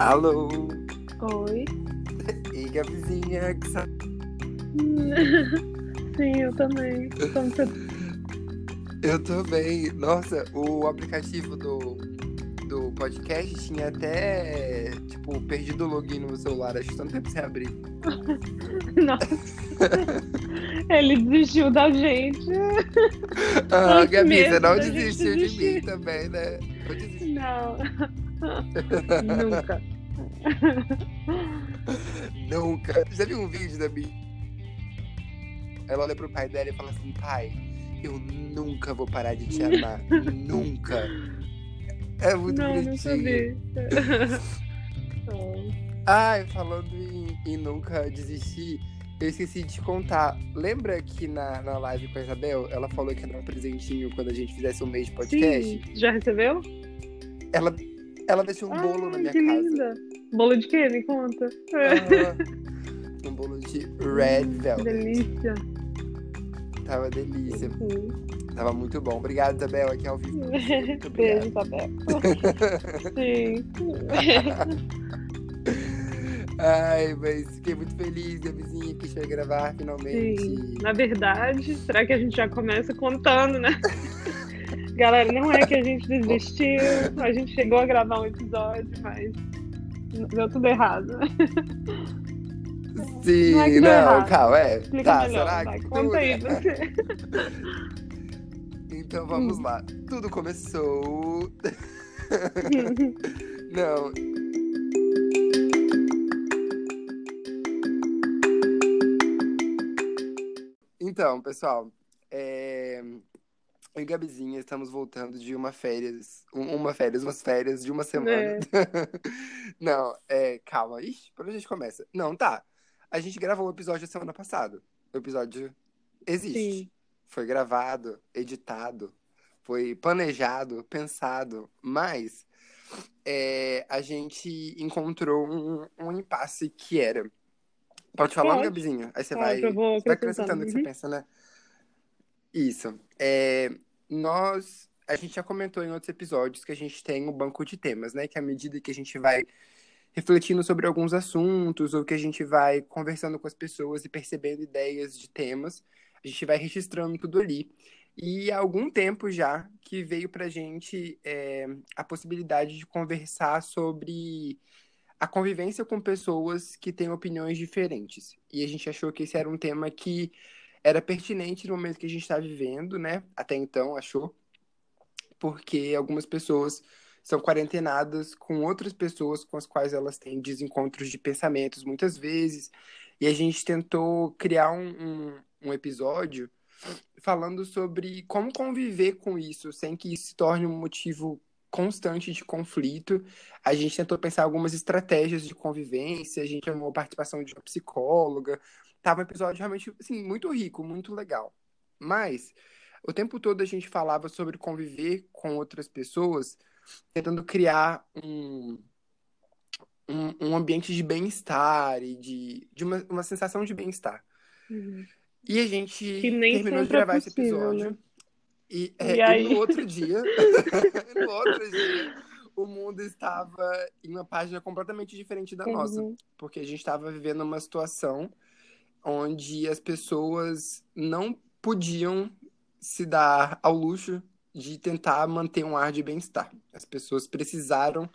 Alô? Oi. E Gabizinha, que sa... Sim, eu também. Como você... Eu tô bem. Nossa, o aplicativo do, do podcast tinha até, tipo, perdido o login no meu celular. Acho que tanto tempo sem abrir. Nossa. Ele desistiu da gente. Ah, Gabi, você não desistiu de mim também, né? Eu desisti. Não. Nunca. Nunca. Já viu um vídeo da Bi? Ela olha pro pai dela e fala assim, pai, eu nunca vou parar de te amar. nunca. É muito Não, não bonitinho. Oh. Ai, falando em, em nunca desistir, eu esqueci de contar. Lembra que na, na live com a Isabel, ela falou que ia dar um presentinho quando a gente fizesse um mês de podcast? Sim. Já recebeu? Ela, ela deixou um bolo na Ai, minha que casa. linda. Bolo de quê? Me conta. Ah, um bolo de red velvet. Delícia. Tava delícia. Sim. Tava muito bom. Obrigado, Isabel, aqui ao vivo. Muito Beijo. Isabel. Sim. Ai, mas fiquei muito feliz, Gabizinha, que foi gravar finalmente. Sim. Na verdade, será que a gente já começa contando, né? Galera, não é que a gente desistiu, a gente chegou a gravar um episódio, mas deu tudo errado. Sim, Não é não, calma, é. Explica tá, melhor, será vai, que conta tudo- aí você. Então vamos Hum. lá. Tudo começou. Não. Então, pessoal, é... eu e Gabizinha estamos voltando de uma férias, um- uma férias, umas férias de uma semana. É. Não, é, calma. Ixi, por onde a gente começa? Não, tá. A gente gravou o episódio da semana passada. O episódio existe. Sim. Foi gravado, editado, foi planejado, pensado, mas é, a gente encontrou um, um impasse que era. Pode falar, Pode. Gabizinha? Aí você Pode, vai, vou você vai acrescentando o que você Uhum. pensa, né? Isso. É, nós, a gente já comentou em outros episódios que a gente tem um banco de temas, né? Que à medida que a gente vai refletindo sobre alguns assuntos ou que a gente vai conversando com as pessoas e percebendo ideias de temas, a gente vai registrando tudo ali. E há algum tempo já que veio pra gente é, a possibilidade de conversar sobre a convivência com pessoas que têm opiniões diferentes. E a gente achou que esse era um tema que era pertinente no momento que a gente está vivendo, né? Até então, achou. Porque algumas pessoas são quarentenadas com outras pessoas com as quais elas têm desencontros de pensamentos muitas vezes. E a gente tentou criar um, um, um episódio falando sobre como conviver com isso sem que isso se torne um motivo constante de conflito. A gente tentou pensar algumas estratégias de convivência, a gente chamou a participação de uma psicóloga. Tava um episódio realmente assim, muito rico, muito legal. Mas o tempo todo a gente falava sobre conviver com outras pessoas, tentando criar um, um, um ambiente de bem-estar e de, de uma, uma sensação de bem-estar. Uhum. E a gente terminou de é gravar esse possível, episódio. né? E, E é, e aí? no outro dia, no outro dia, o mundo estava em uma página completamente diferente da nossa. Uhum. Porque a gente estava vivendo uma situação onde as pessoas não podiam se dar ao luxo de tentar manter um ar de bem-estar. As pessoas precisaram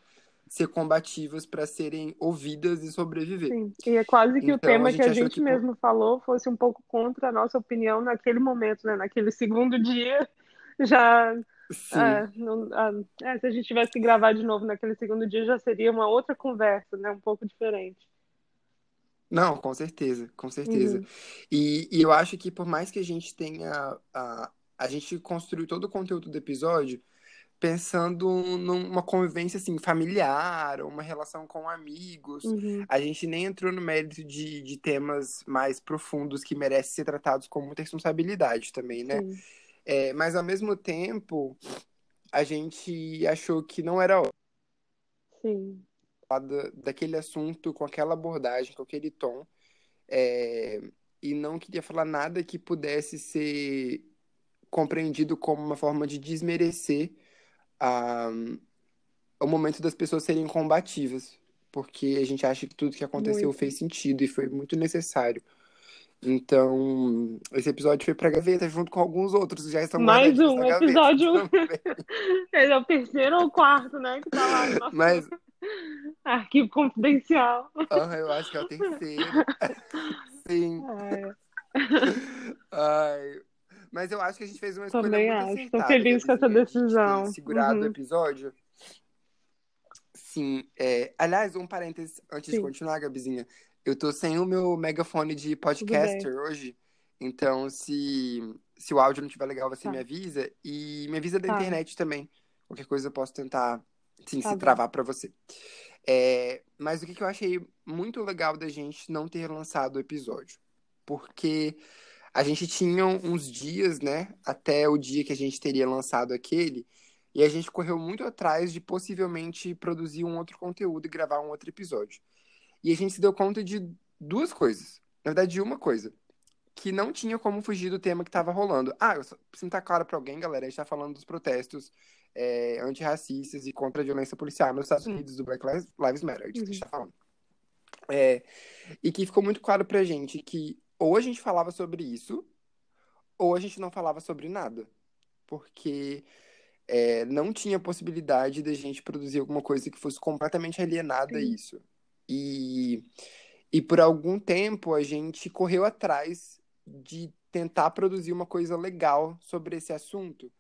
ser combativas para serem ouvidas e sobreviver. Sim. E é quase que o Então, tema a que a gente que, mesmo falou fosse um pouco contra a nossa opinião naquele momento, né? Naquele segundo dia, já. É, não- ah, é, se a gente tivesse que gravar de novo naquele segundo dia, já seria uma outra conversa, né? Um pouco diferente. Não, com certeza, com certeza. Uhum. E, e eu acho que por mais que a gente tenha. A, a gente construiu todo o conteúdo do episódio pensando numa convivência assim, familiar, uma relação com amigos. Uhum. A gente nem entrou no mérito de, de temas mais profundos que merecem ser tratados com muita responsabilidade também, né? Sim. É, mas ao mesmo tempo, a gente achou que não era hora Da- daquele assunto com aquela abordagem, com aquele tom. É, e não queria falar nada que pudesse ser compreendido como uma forma de desmerecer a, o momento das pessoas serem combativas. porque a gente acha que tudo que aconteceu Muito. fez sentido e foi muito necessário. Então, esse episódio foi pra gaveta junto com alguns outros que já estão Mais um episódio. Esse é o terceiro ou quarto, né? Que tá lá Mas arquivo confidencial. ah, eu acho que é o terceiro. Sim. É, Ai, mas eu acho que a gente fez uma escolha Também muito acho. Tô acertada, feliz com essa de decisão. segurado o Uhum. episódio. Sim. é, aliás, um parênteses antes de Sim. continuar, Gabizinha. Eu tô sem o meu megafone de podcaster hoje. Então, se, se o áudio não estiver legal, você Tá. me avisa. E me avisa da Tá. internet também. Qualquer coisa eu posso tentar, sim, Tá se bom. travar pra você. É, mas o que, que eu achei muito legal da gente não ter lançado o episódio? Porque a gente tinha uns dias, né, até o dia que a gente teria lançado aquele, e a gente correu muito atrás de possivelmente produzir um outro conteúdo e gravar um outro episódio. E a gente se deu conta de duas coisas. Na verdade, de uma coisa. Que não tinha como fugir do tema que estava rolando. Ah, eu se não tá claro pra alguém, galera, a gente tá falando dos protestos é, antirracistas e contra a violência policial nos Estados Unidos, do Black Lives Matter, que a gente tá falando. É, e que ficou muito claro pra gente que ou a gente falava sobre isso, ou a gente não falava sobre nada. Porque é, não tinha possibilidade da gente produzir alguma coisa que fosse completamente alienada a isso. E, e por algum tempo a gente correu atrás de tentar produzir uma coisa legal sobre esse assunto,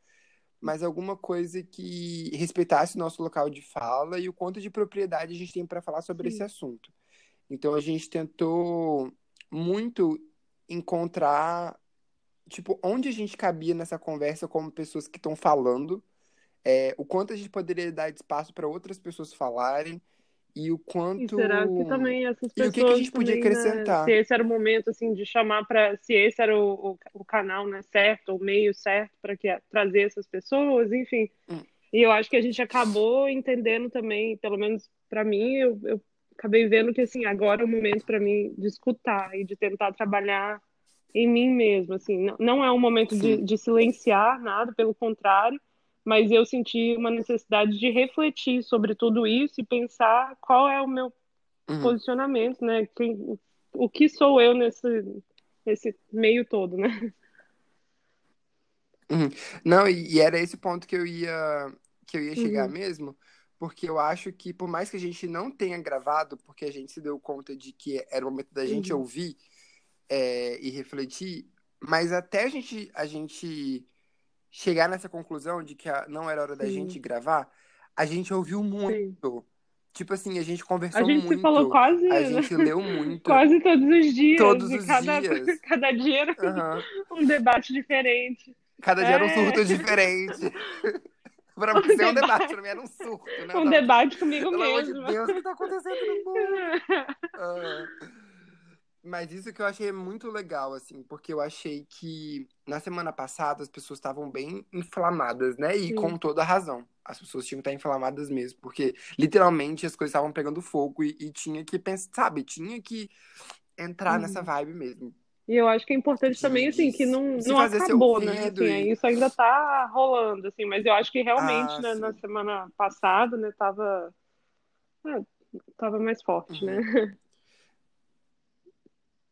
mas alguma coisa que respeitasse o nosso local de fala e o quanto de propriedade a gente tem para falar sobre Sim. esse assunto. Então a gente tentou muito encontrar, tipo, onde a gente cabia nessa conversa como pessoas que estão falando, é, o quanto a gente poderia dar espaço para outras pessoas falarem e o E quanto. será que também essas E o pessoas que que a gente podia também, né, acrescentar? se esse era o momento assim de chamar para se esse era o, o, o canal né certo o meio certo para que trazer essas pessoas enfim Hum. e eu acho que a gente acabou entendendo também pelo menos para mim eu, eu acabei vendo que assim agora é o momento para mim de escutar e de tentar trabalhar em mim mesmo assim não, não é um momento de, de silenciar nada pelo contrário mas eu senti uma necessidade de refletir sobre tudo isso e pensar qual é o meu Uhum. posicionamento, né? Quem, o, que sou eu nesse, nesse meio todo, né? Uhum. Não, e, e era esse ponto que eu ia que eu ia chegar Uhum. mesmo, porque eu acho que por mais que a gente não tenha gravado, porque a gente se deu conta de que era o momento da gente Uhum. ouvir é, e refletir, mas até a gente a gente chegar nessa conclusão de que não era hora da Sim. gente gravar, a gente ouviu Sim. muito. Tipo assim, a gente conversou A gente muito, se falou quase, a né? gente leu muito. quase todos os dias. Todos os cada, dias. cada dia era Aham. um debate diferente. Cada dia era um É. surto diferente. pra Um é um debate. debate, pra mim era um surto, né? Um debate comigo Pelo amor de mesmo. Deus, o que tá acontecendo no mundo? Ah, mas isso que eu achei muito legal, assim, porque eu achei que na semana passada as pessoas estavam bem inflamadas, né? E Sim. com toda a razão. As pessoas tinham que estar inflamadas mesmo, porque literalmente as coisas estavam pegando fogo e, e tinha que pensar, sabe? Tinha que entrar Uhum. nessa vibe mesmo. E eu acho que é importante também, assim, que não, se não acabou, né? Assim, e- isso ainda tá rolando, assim, mas eu acho que realmente, Ah, né, na semana passada, né, tava, é, tava mais forte, Uhum. né?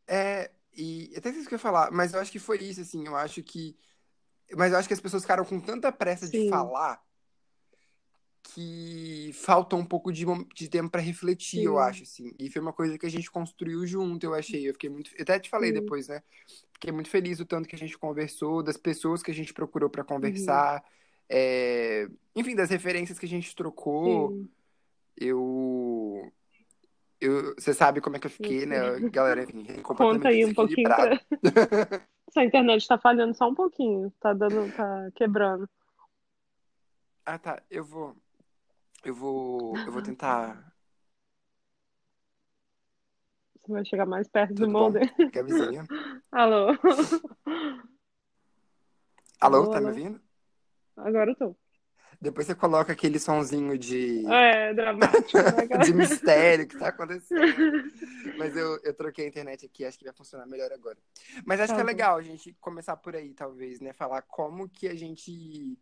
É, e até sei o que eu ia falar, mas eu acho que foi isso, assim, eu acho que. Mas eu acho que as pessoas ficaram com tanta pressa de Sim. falar que faltou um pouco de, de tempo pra refletir, eu Sim. acho, assim. E foi uma coisa que a gente construiu junto, eu achei. Eu fiquei muito. Eu até te falei Sim. depois, né? Fiquei muito feliz do tanto que a gente conversou, das pessoas que a gente procurou Uhum. pra conversar, é, enfim, das referências que a gente trocou. Eu. Você sabe como é que eu fiquei, né? Galera, enfim, Conta aí um pouquinho. Pra... Essa internet tá falhando só um pouquinho, tá dando, tá quebrando. Ah, tá. Eu vou. Eu vou. Eu vou tentar. Você vai chegar mais perto do Tudo bom? molde. Gabizinha. Alô? Alô, Alô, tá me ouvindo? Agora eu tô. Depois você coloca aquele sonzinho de, É, dramático, né, de mistério que tá acontecendo. Mas eu, eu troquei a internet aqui, acho que vai funcionar melhor agora. Mas acho Tá que é legal a gente começar por aí, talvez, né? Falar como que a gente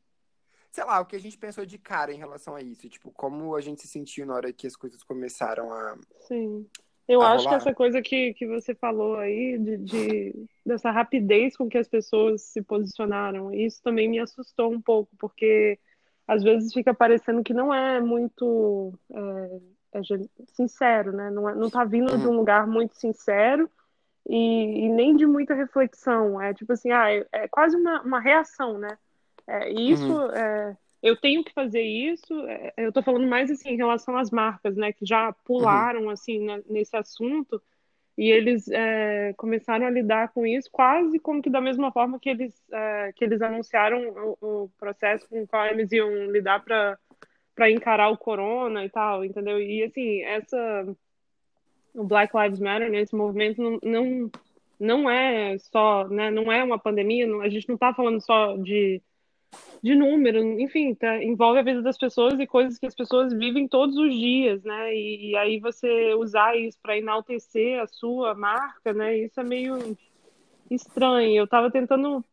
sei lá, o que a gente pensou de cara em relação a isso. Tipo, como a gente se sentiu na hora que as coisas começaram a. Sim. Eu acho que essa coisa que, que você falou aí, de, de, dessa rapidez com que as pessoas se posicionaram, isso também me assustou um pouco, porque às vezes fica parecendo que não é muito é, é sincero, né? Não, é, não tá vindo de um uhum. lugar muito sincero e, e, nem de muita reflexão. É tipo assim, ah, é, é quase uma, uma reação, né? É, isso uhum. é, eu tenho que fazer isso. Eu estou falando mais assim em relação às marcas, né, que já pularam uhum. assim na, nesse assunto e eles é, começaram a lidar com isso quase como que da mesma forma que eles é, que eles anunciaram o, o, processo com o qual eles iam lidar para encarar o corona e tal, entendeu? E assim essa o Black Lives Matter, né, esse movimento não, não não é só, né, não é uma pandemia, não, a gente não está falando só de de número, enfim, tá, envolve a vida das pessoas e coisas que as pessoas vivem todos os dias, né? E, e aí você usar isso para enaltecer a sua marca, né? Isso é meio estranho. Eu estava tentando,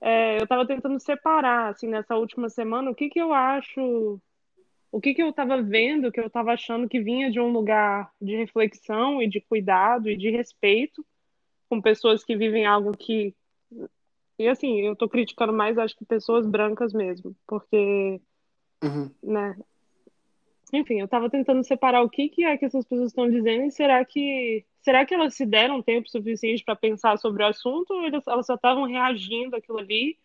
é, eu estava tentando separar, assim, nessa última semana, o que que eu acho, o que que eu estava vendo, que eu estava achando que vinha de um lugar de reflexão e de cuidado e de respeito com pessoas que vivem algo que e assim, eu tô criticando mais, acho que pessoas brancas mesmo, porque, uhum. né? Enfim, eu tava tentando separar o que, que é que essas pessoas estão dizendo e será que será que elas se deram tempo suficiente para pensar sobre o assunto ou elas, elas só estavam reagindo àquilo ali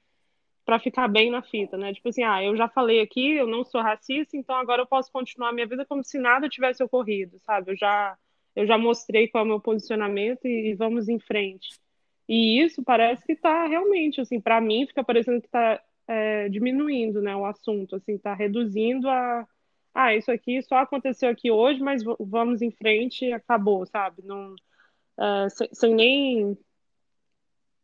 para ficar bem na fita, né? Tipo assim, ah, eu já falei aqui, eu não sou racista, então agora eu posso continuar minha vida como se nada tivesse ocorrido, sabe? Eu já eu já mostrei qual é o meu posicionamento e, e vamos em frente. E isso parece que está realmente, assim, para mim fica parecendo que está é, diminuindo, né, o assunto, assim, está reduzindo a, ah, isso aqui só aconteceu aqui hoje, mas vamos em frente e acabou, sabe? Não, é, sem, sem, nem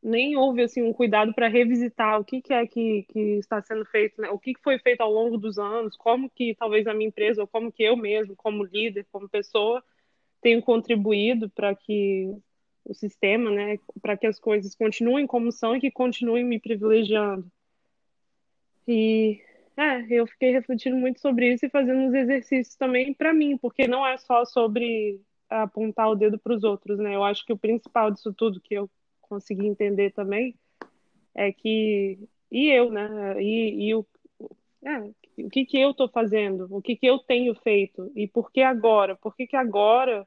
nem houve assim um cuidado para revisitar o que, que é que, que está sendo feito, né? o que, que foi feito ao longo dos anos, como que talvez a minha empresa ou como que eu mesmo, como líder, como pessoa, tenho contribuído para que o sistema, né, para que as coisas continuem como são e que continuem me privilegiando. E é, eu fiquei refletindo muito sobre isso e fazendo uns exercícios também para mim, porque não é só sobre apontar o dedo para os outros, né? Eu acho que o principal disso tudo que eu consegui entender também é que e eu, né? E, e o, é, o que que eu estou fazendo? O que que eu tenho feito? E por que agora? Por que que agora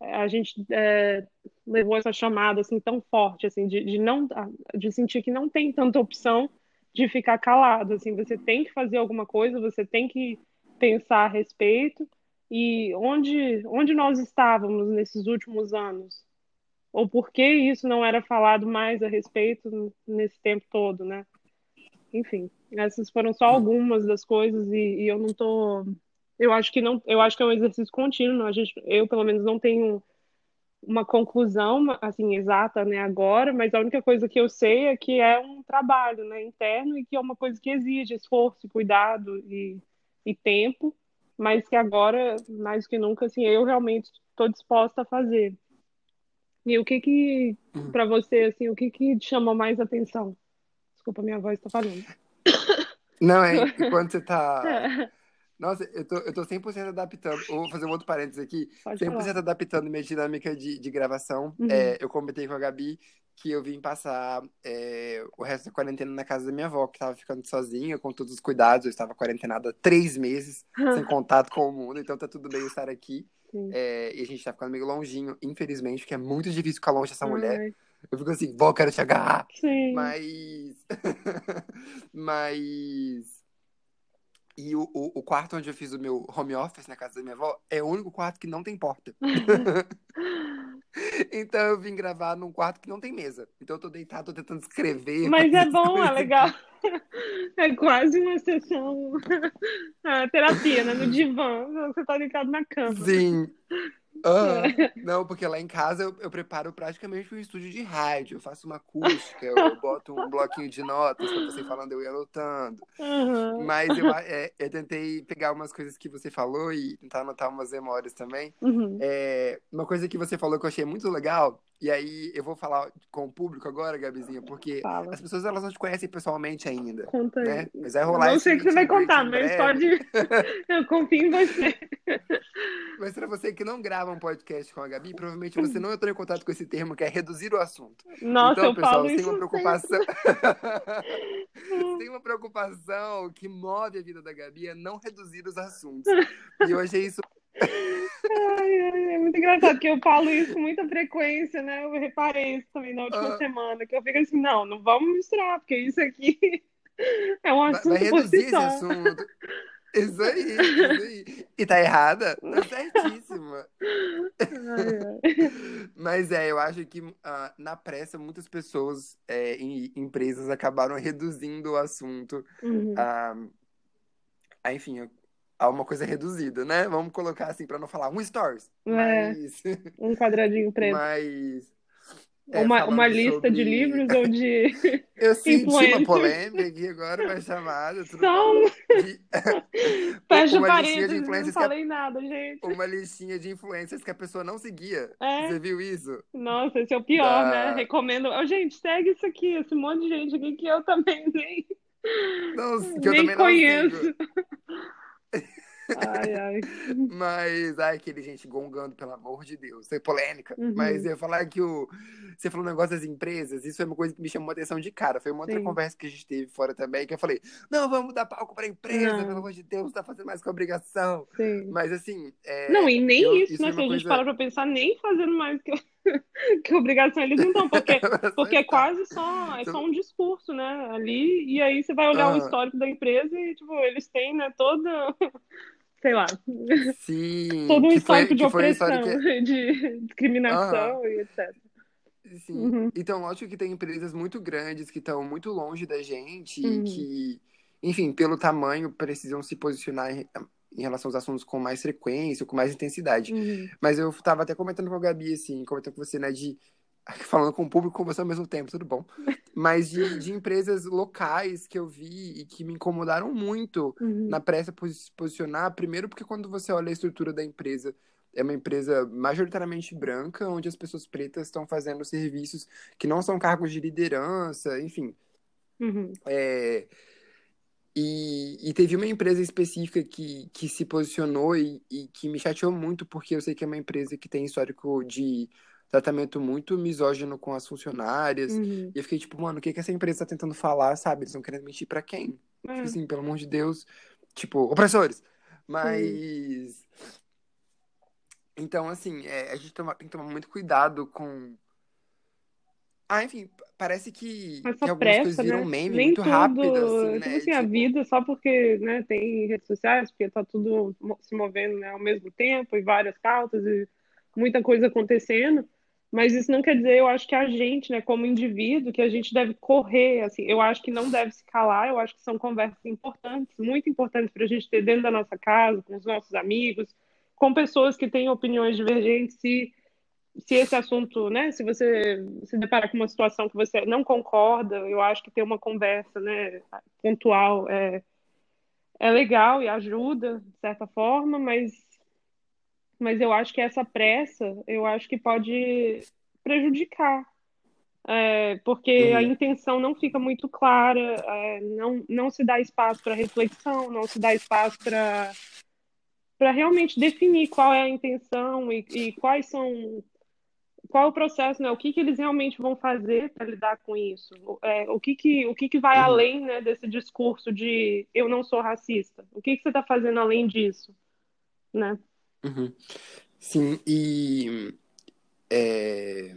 a gente é, levou essa chamada assim tão forte assim de, de, não de sentir que não tem tanta opção de ficar calado assim você tem que fazer alguma coisa você tem que pensar a respeito. E onde onde nós estávamos nesses últimos anos? Ou por que isso não era falado mais a respeito nesse tempo todo né? Enfim essas foram só algumas das coisas e, e eu não estou eu acho que não, eu acho que é um exercício contínuo. A gente, eu pelo menos não tenho uma conclusão assim exata, né, agora, mas a única coisa que eu sei é que é um trabalho, né, interno e que é uma coisa que exige esforço, cuidado e, e tempo, mas que agora, mais que nunca, assim, eu realmente estou disposta a fazer. E o que que, uhum. para você, assim, o que que te chamou mais atenção? Desculpa, minha voz está falando. Não, é quando você está Nossa, eu tô, eu tô 100% adaptando. Vou fazer um outro parênteses aqui. Pode 100% falar. adaptando minha dinâmica de, de gravação. Uhum. É, eu comentei com a Gabi que eu vim passar é, o resto da quarentena na casa da minha avó, que tava ficando sozinha, com todos os cuidados. Eu estava quarentenada há três meses, sem contato com o mundo, então tá tudo bem estar aqui. É, e a gente tá ficando meio longinho, infelizmente, porque é muito difícil ficar longe dessa Ai. mulher. Eu fico assim, vó, quero te agarrar. Sim. Mas. Mas e o, o, o, quarto onde eu fiz o meu home office, na casa da minha avó, é o único quarto que não tem porta. então eu vim gravar num quarto que não tem mesa. Então eu tô deitado, tô tentando escrever. Mas é bom, é legal. É quase uma sessão é, terapia, né? No divã. Você tá deitado na cama. Sim. Ah, não, porque lá em casa eu, eu, preparo praticamente um estúdio de rádio. Eu faço uma acústica, eu boto um bloquinho de notas pra você falando, eu ia anotando. Uhum. Mas eu, é, eu tentei pegar umas coisas que você falou e tentar anotar umas memórias também. Uhum. É, uma coisa que você falou que eu achei muito legal e aí eu vou falar com o público agora, Gabizinha, porque Fala. as pessoas elas não te conhecem pessoalmente ainda. Conta né? aí. Mas vai rolar Não sei o que você vai contar, mas pode. eu confio em você. Mas para você que não grava um podcast com a Gabi, provavelmente você não entrou em contato com esse termo que é reduzir o assunto. Nossa, então, eu pessoal, falo tem uma preocupação. tem uma preocupação que move a vida da Gabi é não reduzir os assuntos. E eu achei isso Ai, é muito engraçado que eu falo isso com muita frequência, né? Eu reparei isso também na última uh... semana, que eu fico assim, não, não vamos misturar, porque isso aqui é um assunto vai, vai reduzir esse assunto. Isso aí, isso aí. E tá errada? Tá certíssima. Mas é, eu acho que uh, na pressa muitas pessoas é, em empresas acabaram reduzindo o assunto. Uhum. Uh, enfim, a uma coisa reduzida, né? Vamos colocar assim para não falar um stories. É, mas... Um quadradinho preto. Mas é, uma, uma lista sobre... de livros ou de. Eu senti uma polêmica aqui agora, vai chamada. São. De... Fecha uma listinha de influências. Não falei a... nada, gente. Uma listinha de influências que a pessoa não seguia. É. Você viu isso? Nossa, esse é o pior, da... né? Recomendo. Oh, gente, segue isso aqui, esse monte de gente aqui que eu também nem. Não, que eu nem também conheço. Não Ai, ai. Mas, ai, aquele gente gongando, pelo amor de Deus. Isso é polêmica. Uhum. Mas eu ia falar que o. Você falou um negócio das empresas, isso é uma coisa que me chamou a atenção de cara. Foi uma outra Sim. conversa que a gente teve fora também, que eu falei, não, vamos dar palco pra empresa, não. pelo amor de Deus, tá fazendo mais que obrigação. Sim. Mas assim. É, não, e nem eu, isso, né? Se a gente coisa... pra pensar, nem fazendo mais que. que obrigação eles não estão, porque, porque é quase só, é só um discurso, né, ali, e aí você vai olhar o histórico da empresa e, tipo, eles têm, né, toda, sei lá, Sim, todo um histórico foi, de opressão, que... de discriminação e etc. Sim, uhum. então, lógico que tem empresas muito grandes que estão muito longe da gente uhum. e que, enfim, pelo tamanho, precisam se posicionar em relação aos assuntos com mais frequência, com mais intensidade. Uhum. Mas eu tava até comentando com a Gabi, assim, comentando com você, né, de. Falando com o público com você ao mesmo tempo, tudo bom. Mas de, de empresas locais que eu vi e que me incomodaram muito uhum. na pressa por se posicionar. Primeiro, porque quando você olha a estrutura da empresa, é uma empresa majoritariamente branca, onde as pessoas pretas estão fazendo serviços que não são cargos de liderança, enfim. Uhum. É, e, e, teve uma empresa específica que, que se posicionou e, e, que me chateou muito, porque eu sei que é uma empresa que tem histórico de tratamento muito misógino com as funcionárias. Uhum. E eu fiquei tipo, mano, o que, que essa empresa tá tentando falar, sabe? Eles estão querendo mentir para quem? Tipo é. assim, pelo amor de Deus. Tipo, opressores. Mas. Então, assim, é, a gente toma, tem que tomar muito cuidado com ah, enfim, parece que, Essa que algumas pressa, coisas viram né? meme Nem muito tudo, rápido, assim, né? Tipo assim, a vida só porque né, tem redes sociais, porque tá tudo se movendo né, ao mesmo tempo, e várias pautas, e muita coisa acontecendo. Mas isso não quer dizer, eu acho que a gente, né, como indivíduo, que a gente deve correr, assim, eu acho que não deve se calar, eu acho que são conversas importantes, muito importantes para a gente ter dentro da nossa casa, com os nossos amigos, com pessoas que têm opiniões divergentes, se se esse assunto, né, se você se deparar com uma situação que você não concorda, eu acho que ter uma conversa, né, pontual é, é legal e ajuda, de certa forma, mas, mas eu acho que essa pressa, eu acho que pode prejudicar, é, porque uhum. a intenção não fica muito clara, é, não, não se dá espaço para reflexão, não se dá espaço para para realmente definir qual é a intenção e, e quais são qual o processo, né? O que, que eles realmente vão fazer para lidar com isso? É, o que, que, o que, que vai uhum. além né, desse discurso de eu não sou racista? O que, que você está fazendo além disso? Né? Uhum. Sim, e. É...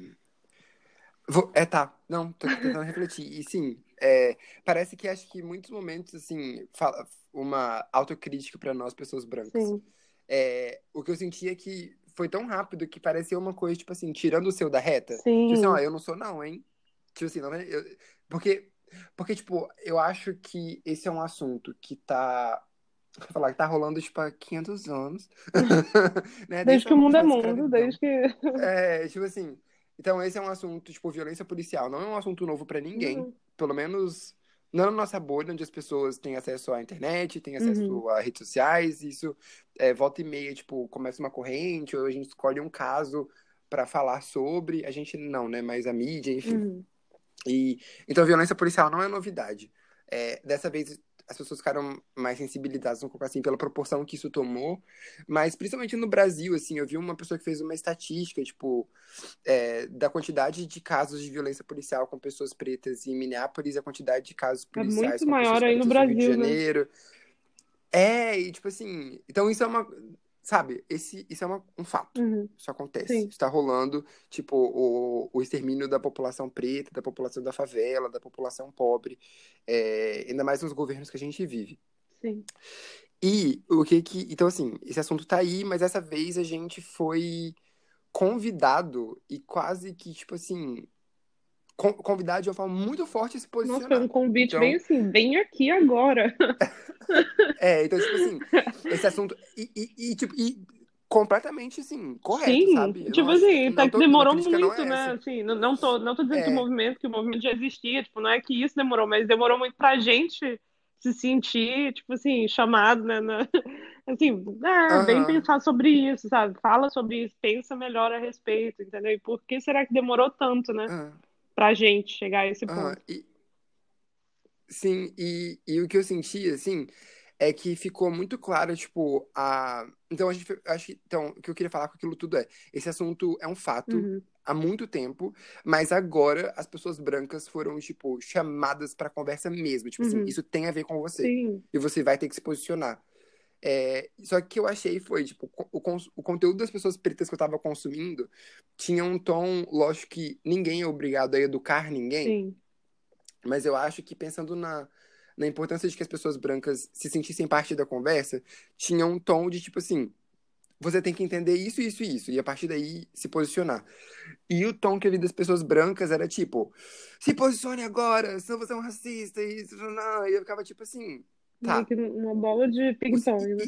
Vou... é, tá. Não, tô tentando refletir. E sim, é... parece que acho que em muitos momentos, assim, fala uma autocrítica para nós, pessoas brancas. Sim. É... O que eu senti é que foi tão rápido que pareceu uma coisa, tipo assim, tirando o seu da reta. Sim. Tipo assim, ó, eu não sou não, hein? Tipo assim, não, eu, porque, porque, tipo, eu acho que esse é um assunto que tá falar que tá rolando, tipo, há 500 anos. né? Desde, desde que o mundo é mundo, desde que... É, tipo assim... Então, esse é um assunto, tipo, violência policial. Não é um assunto novo para ninguém. Uhum. Pelo menos não na nossa bolha, onde as pessoas têm acesso à internet, têm acesso uhum. a redes sociais. Isso, é, volta e meia, tipo, começa uma corrente, ou a gente escolhe um caso para falar sobre. A gente não, né? Mas a mídia, enfim. Uhum. E, então, violência policial não é novidade. É, dessa vez as pessoas ficaram mais sensibilizadas um pouco assim pela proporção que isso tomou, mas principalmente no Brasil, assim, eu vi uma pessoa que fez uma estatística, tipo, é, da quantidade de casos de violência policial com pessoas pretas em Minneapolis, a quantidade de casos é policiais é muito maior aí no Brasil, no Rio de né? Janeiro. Né? É, e tipo assim, então isso é uma sabe, esse, isso é uma, um fato. Uhum. Isso acontece. Está rolando, tipo, o, o extermínio da população preta, da população da favela, da população pobre, é, ainda mais nos governos que a gente vive. Sim. E o que que. Então, assim, esse assunto tá aí, mas dessa vez a gente foi convidado e quase que, tipo assim, convidado de uma forma muito forte a se posicionar. Nossa, foi um convite então... bem assim, bem aqui agora. é, então, tipo assim, esse assunto. E, e, e tipo, e completamente, assim, correto, Sim, sabe? tipo assim, tá que demorou muito, é né? Assim, não, não, tô, não tô dizendo é. que o movimento, que o movimento já existia, tipo, não é que isso demorou, mas demorou muito pra gente se sentir, tipo assim, chamado, né? Na... Assim, é, uhum. vem pensar sobre isso, sabe? Fala sobre isso, pensa melhor a respeito, entendeu? E por que será que demorou tanto, né? Uhum pra gente chegar a esse ponto. e, sim, e, e o que eu senti, assim, é que ficou muito claro, tipo, a. Então, a gente. Acho que, então, o que eu queria falar com aquilo tudo é: esse assunto é um fato uhum. há muito tempo, mas agora as pessoas brancas foram, tipo, chamadas pra conversa mesmo. Tipo assim, uhum. assim, isso tem a ver com você. Sim. E você vai ter que se posicionar. É, só que o que eu achei foi, tipo, o, o conteúdo das pessoas pretas que eu tava consumindo tinha um tom, lógico que ninguém é obrigado a educar ninguém. Sim. Mas eu acho que pensando na, na importância de que as pessoas brancas se sentissem parte da conversa, tinha um tom de tipo assim, você tem que entender isso, isso e isso, e a partir daí se posicionar. E o tom que eu vi das pessoas brancas era tipo, se posicione agora, senão você é um racista, e isso, não. E eu ficava tipo assim, Tá. Uma bola de ping-pong, né?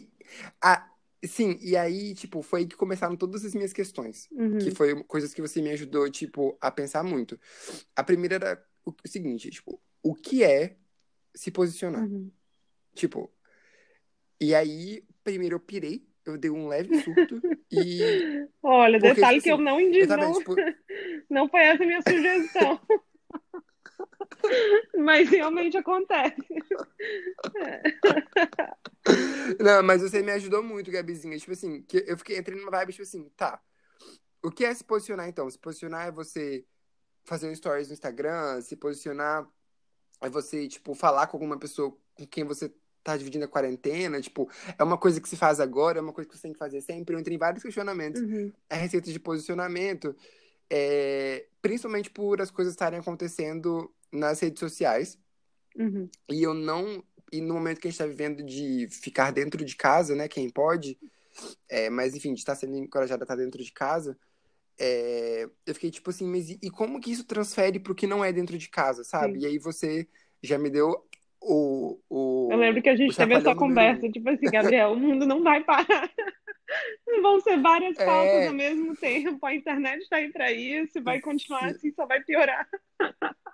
sim, e aí, tipo, foi aí que começaram todas as minhas questões. Uhum. Que foi coisas que você me ajudou, tipo, a pensar muito. A primeira era o seguinte, tipo, o que é se posicionar? Uhum. Tipo, e aí, primeiro eu pirei, eu dei um leve surto e... Olha, Porque, detalhe tipo, que assim, eu não indico, não, tipo... não foi essa a minha sugestão. Mas realmente acontece. Não, mas você me ajudou muito, Gabizinha. Tipo assim, que eu fiquei entrei numa vibe, tipo assim, tá. O que é se posicionar então? Se posicionar é você fazer um stories no Instagram, se posicionar é você, tipo, falar com alguma pessoa com quem você tá dividindo a quarentena, tipo, é uma coisa que se faz agora, é uma coisa que você tem que fazer sempre. Eu entrei em vários questionamentos uhum. a receita de posicionamento, é, principalmente por as coisas estarem acontecendo nas redes sociais. Uhum. E eu não. E no momento que a gente está vivendo de ficar dentro de casa, né? Quem pode. É, mas, enfim, de estar sendo encorajado a estar dentro de casa. É, eu fiquei tipo assim, mas e, e como que isso transfere para o que não é dentro de casa, sabe? Sim. E aí você já me deu o. o eu lembro que a gente teve essa conversa, tipo assim, Gabriel, o mundo não vai parar. Vão ser várias pautas é... ao mesmo tempo. A internet está aí para isso, vai continuar assim, só vai piorar.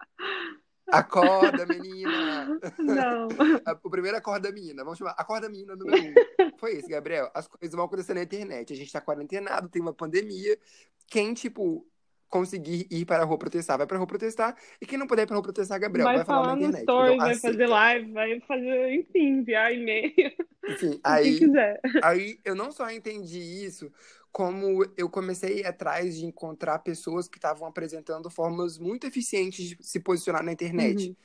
Acorda, menina! Não. O primeiro acorda, menina. Vamos chamar Acorda, menina número um. Foi isso, Gabriel. As coisas vão acontecer na internet. A gente tá quarentenado, tem uma pandemia. Quem, tipo, conseguir ir para a rua protestar, vai para a rua protestar. E quem não puder ir para a rua protestar, Gabriel, vai, vai falar, falar na internet. Story, então, vai fazer live, vai fazer, enfim, enviar e-mail. Enfim, aí, aí eu não só entendi isso, como eu comecei atrás de encontrar pessoas que estavam apresentando formas muito eficientes de se posicionar na internet. Uhum.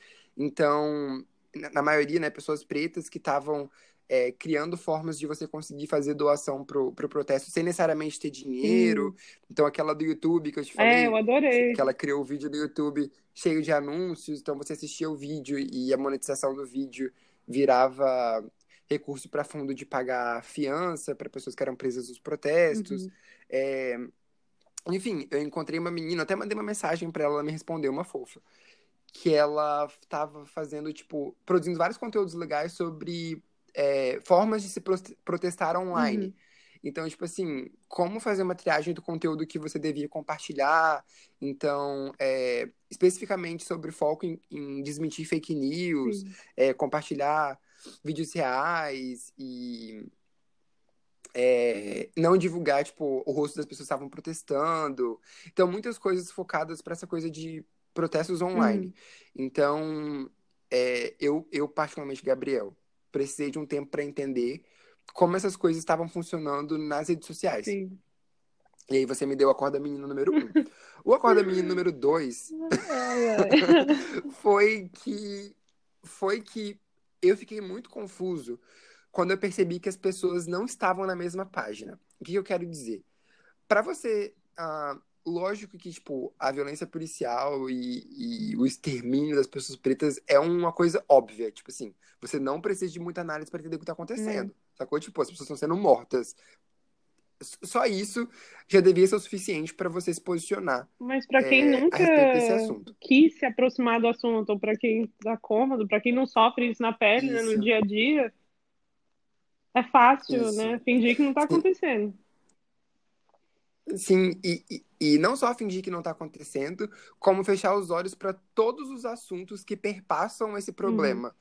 Então, na maioria, né, pessoas pretas que estavam é, criando formas de você conseguir fazer doação pro, pro protesto sem necessariamente ter dinheiro. Sim. Então, aquela do YouTube que eu te falei. É, eu adorei. Que ela criou o vídeo do YouTube cheio de anúncios. Então, você assistia o vídeo e a monetização do vídeo virava recurso para fundo de pagar fiança para pessoas que eram presas nos protestos. Uhum. É... Enfim, eu encontrei uma menina, até mandei uma mensagem para ela, ela me respondeu, uma fofa. Que ela estava fazendo, tipo, produzindo vários conteúdos legais sobre é, formas de se protestar online. Uhum. Então, tipo assim, como fazer uma triagem do conteúdo que você devia compartilhar. Então, é, especificamente sobre foco em, em desmentir fake news, é, compartilhar vídeos reais e é, não divulgar, tipo, o rosto das pessoas que estavam protestando. Então, muitas coisas focadas para essa coisa de protestos online. Uhum. Então, é, eu, eu, particularmente, Gabriel, precisei de um tempo para entender como essas coisas estavam funcionando nas redes sociais. Sim. E aí você me deu o Acorda Menino número um. o Acorda Menino número dois foi que foi que eu fiquei muito confuso quando eu percebi que as pessoas não estavam na mesma página. O que eu quero dizer? Para você, uh, lógico que tipo a violência policial e, e, o extermínio das pessoas pretas é uma coisa óbvia. Tipo assim, você não precisa de muita análise para entender o que está acontecendo. Hum. Sacou? Tipo, as pessoas estão sendo mortas. Só isso já devia ser o suficiente para você se posicionar. Mas para quem é, nunca quis se aproximar do assunto, ou para quem está cômodo, para quem não sofre isso na pele, né, no dia a dia, é fácil, isso. né? Fingir que não está acontecendo. Sim, e, e, e, não só fingir que não está acontecendo, como fechar os olhos para todos os assuntos que perpassam esse problema. Uhum.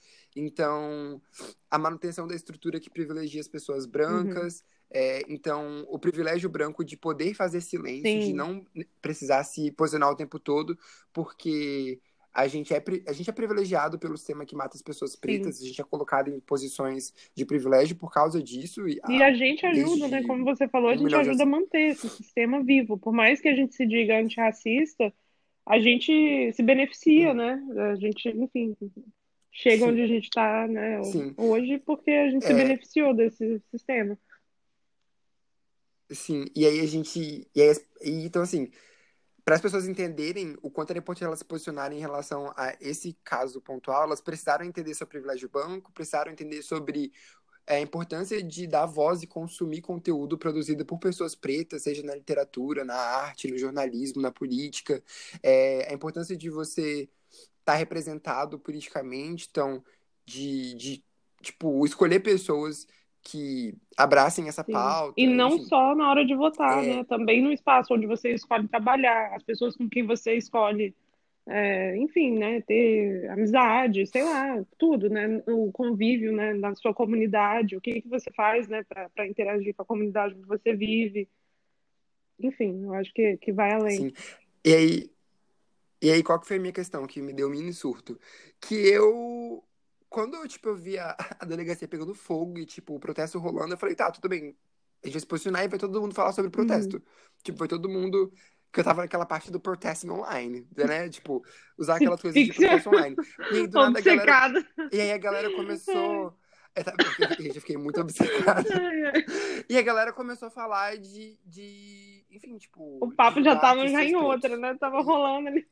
Então, a manutenção da estrutura que privilegia as pessoas brancas. Uhum. É, então, o privilégio branco de poder fazer silêncio, Sim. de não precisar se posicionar o tempo todo, porque a gente é, a gente é privilegiado pelo sistema que mata as pessoas pretas, Sim. a gente é colocado em posições de privilégio por causa disso. E, e a, a gente ajuda, né? Como você falou, a gente ajuda a manter esse sistema vivo. Por mais que a gente se diga antirracista, a gente se beneficia, hum. né? A gente, enfim, chega Sim. onde a gente está né, hoje porque a gente é... se beneficiou desse sistema. Sim, e aí a gente. E aí, então, assim, para as pessoas entenderem o quanto era importante elas se posicionarem em relação a esse caso pontual, elas precisaram entender sobre privilégio banco, precisaram entender sobre é, a importância de dar voz e consumir conteúdo produzido por pessoas pretas, seja na literatura, na arte, no jornalismo, na política, é, a importância de você estar tá representado politicamente, então, de, de tipo, escolher pessoas que abracem essa Sim. pauta. E não enfim. só na hora de votar, é... né? Também no espaço onde você escolhe trabalhar, as pessoas com quem você escolhe, é, enfim, né? Ter amizade, sei lá, tudo, né? O convívio, né? Na sua comunidade, o que, que você faz, né? Para interagir com a comunidade onde você vive. Enfim, eu acho que, que vai além. Sim. E aí, e aí, qual que foi a minha questão que me deu um mini surto? Que eu quando, tipo, eu vi a, a delegacia pegando fogo e, tipo, o protesto rolando, eu falei, tá, tudo bem. A gente vai se posicionar e vai todo mundo falar sobre o protesto. Uhum. Tipo, foi todo mundo que eu tava naquela parte do protesting online, né? Tipo, usar aquelas coisas de protesto online. E aí, do nada, a galera... E aí a galera começou... É, tá... Eu fiquei muito obcecada. e a galera começou a falar de... de enfim, tipo. O papo já tava já em outra, né? Tava rolando ali.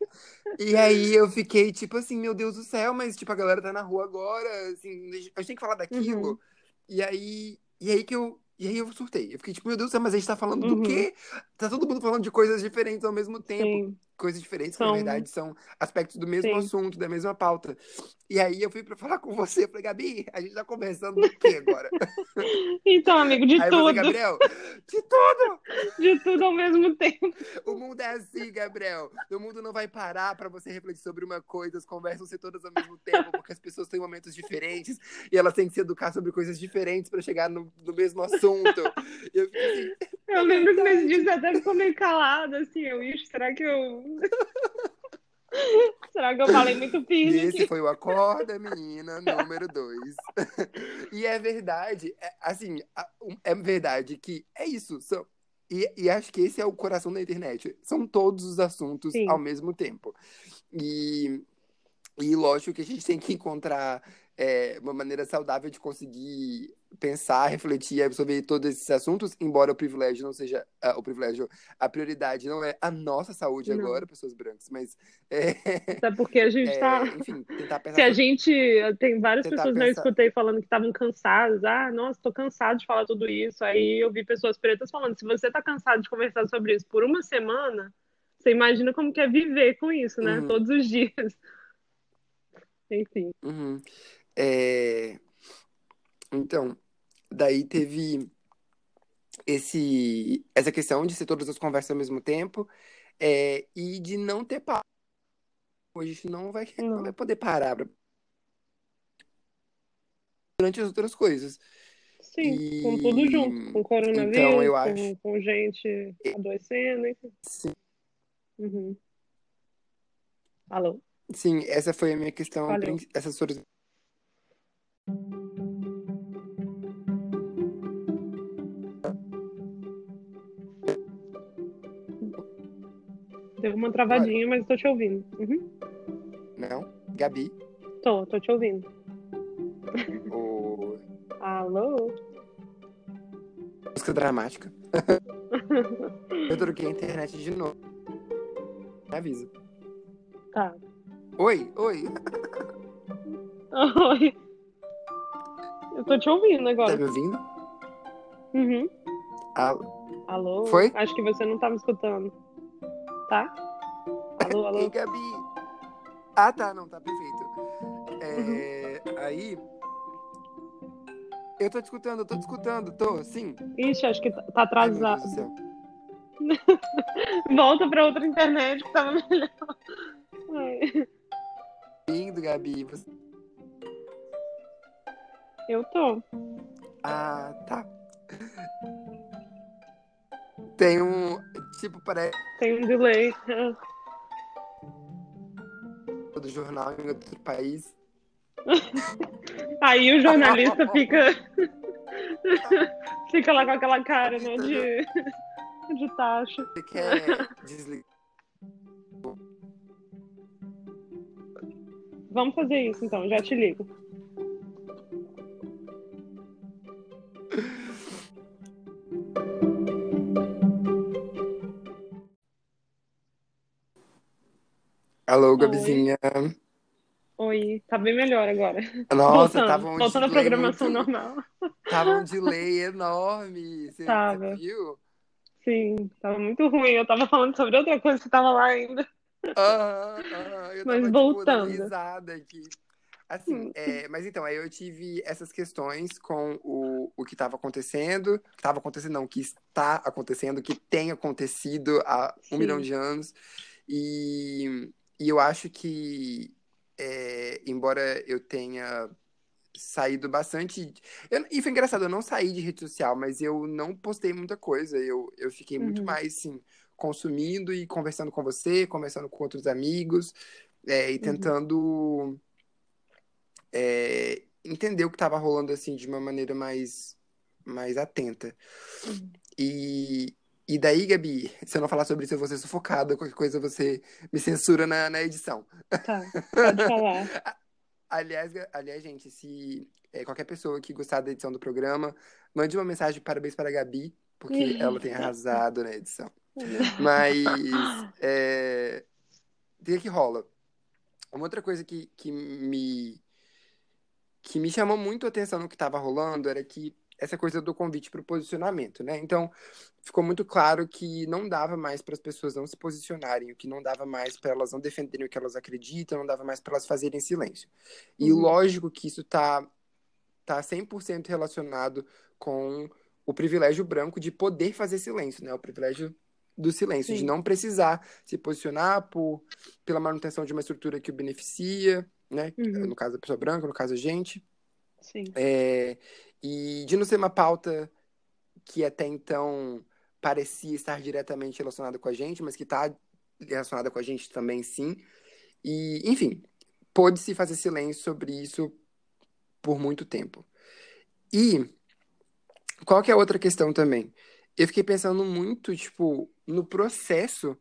E aí eu fiquei, tipo assim, meu Deus do céu, mas tipo, a galera tá na rua agora, assim, a gente tem que falar daquilo. Uhum. E aí. E aí que eu. E aí eu surtei. Eu fiquei tipo, meu Deus do céu, mas a gente tá falando uhum. do quê? Tá todo mundo falando de coisas diferentes ao mesmo tempo. Sim coisas diferentes, são... que na verdade são aspectos do mesmo Sim. assunto, da mesma pauta. E aí eu fui para falar com você, falei, Gabi, a gente tá conversando do que agora? então, amigo, de aí tudo. Falei, Gabriel, de tudo! De tudo ao mesmo tempo. O mundo é assim, Gabriel. O mundo não vai parar para você refletir sobre uma coisa, as conversas ser todas ao mesmo tempo, porque as pessoas têm momentos diferentes e elas têm que se educar sobre coisas diferentes para chegar no, no, mesmo assunto. eu, assim, eu lembro que nesse dia você até ficou meio calado, assim, eu, ixi, será que eu Será que eu falei muito firme? Esse foi o Acorda Menina número 2. e é verdade, é, assim, é verdade que é isso. São, e, e, acho que esse é o coração da internet. São todos os assuntos Sim. ao mesmo tempo. E, e lógico que a gente tem que encontrar é, uma maneira saudável de conseguir pensar, refletir e absorver todos esses assuntos, embora o privilégio não seja uh, o privilégio, a prioridade não é a nossa saúde não. agora, pessoas brancas, mas é, até porque a gente está, é, enfim, tentar pensar. Se a gente tem várias pessoas pensar... eu escutei falando que estavam cansadas, ah, nossa, estou cansado de falar tudo isso. Aí eu vi pessoas pretas falando, se você está cansado de conversar sobre isso por uma semana, você imagina como que é viver com isso, né? Uhum. Todos os dias. Enfim. Uhum. É... Então, daí teve esse, essa questão de ser todas as conversas ao mesmo tempo é, e de não ter papo. Hoje a gente não vai, não. não vai poder parar pra... durante as outras coisas. Sim, e... com tudo junto, com coronavírus, então, eu acho... com, com gente adoecendo, enfim. Sim. Uhum. Alô? Sim, essa foi a minha questão. Valeu. Essas foram Deu uma travadinha, mas estou te ouvindo. Uhum. Não? Gabi? Tô, tô te ouvindo. O... Alô? Música dramática. Eu troquei a internet de novo. Me avisa. Tá. Oi, oi. Oi. Eu tô te ouvindo agora. Tá me ouvindo? Uhum. Alô? Alô? Foi? Acho que você não tá me escutando. Tá? Alô, alô? Ei, Gabi. Ah, tá, não, tá perfeito. É, uhum. Aí. Eu tô te escutando, eu tô te escutando, tô, sim. Ixi, acho que tá, tá atrasado. Volta pra outra internet que tava melhor. Lindo, Gabi. Você... Eu tô. Ah, tá. Tem um. Tipo, parece. Tem um delay. Do jornal em outro país. Aí o jornalista fica. fica lá com aquela cara, né? De, de taxa. Você quer desligar? Vamos fazer isso então, já te ligo. Alô, Gabizinha. Oi, tá bem melhor agora. Nossa, voltando, tava um voltando à programação muito... normal. Tava um delay enorme. Você, tava. Você viu? Sim, tava muito ruim. Eu tava falando sobre outra coisa que tava lá ainda. Aham, aham. Eu Mas tava, voltando. Tipo, risada aqui. Assim, Hum. é, mas então, aí eu tive essas questões com o, o que estava acontecendo, que estava acontecendo, não, que está acontecendo, que tem acontecido há um Sim. milhão de anos. E, e eu acho que, é, embora eu tenha saído bastante. eu- e foi engraçado, eu não saí de rede social, mas eu não postei muita coisa. Eu, eu fiquei muito Uhum. mais, assim, consumindo e conversando com você, conversando com outros amigos, é, e Uhum. tentando é, entender o que estava rolando assim de uma maneira mais, mais atenta. Uhum. E, e daí, Gabi, se eu não falar sobre isso, eu vou ser sufocada, qualquer coisa você me censura na, na edição. Tá, pode falar. Aliás, aliás, gente, se é, qualquer pessoa que gostar da edição do programa, mande uma mensagem de parabéns para a Gabi, porque ela tem arrasado na edição. Mas é, que que rola? Uma outra coisa que, que me que me chamou muito a atenção no que estava rolando era que essa coisa do convite para o posicionamento, né? Então, ficou muito claro que não dava mais para as pessoas não se posicionarem, o que não dava mais para elas não defenderem o que elas acreditam, não dava mais para elas fazerem silêncio. E Uhum. lógico que isso tá tá 100% relacionado com o privilégio branco de poder fazer silêncio, né? O privilégio do silêncio, de Sim. não precisar se posicionar por, pela manutenção de uma estrutura que o beneficia, né? Uhum. No caso da pessoa branca, no caso a gente. Sim. É, e de não ser uma pauta que até então parecia estar diretamente relacionada com a gente, mas que está relacionada com a gente também, sim. E, enfim, pôde-se fazer silêncio sobre isso por muito tempo. E qual que é a outra questão também? Eu fiquei pensando muito, tipo, no processo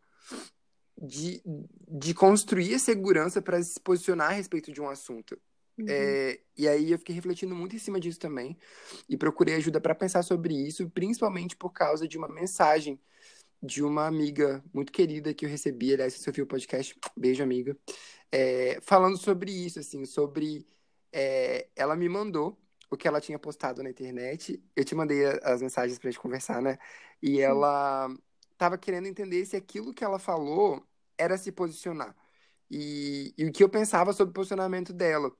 de, de construir a segurança para se posicionar a respeito de um assunto. Uhum. É, e aí eu fiquei refletindo muito em cima disso também e procurei ajuda para pensar sobre isso, principalmente por causa de uma mensagem de uma amiga muito querida que eu recebi, aliás, se você ouviu o podcast, beijo amiga, é, falando sobre isso, assim, sobre é, ela me mandou o que ela tinha postado na internet, eu te mandei as mensagens pra gente conversar, né? E ela tava querendo entender se aquilo que ela falou era se posicionar. E, e o que eu pensava sobre o posicionamento dela.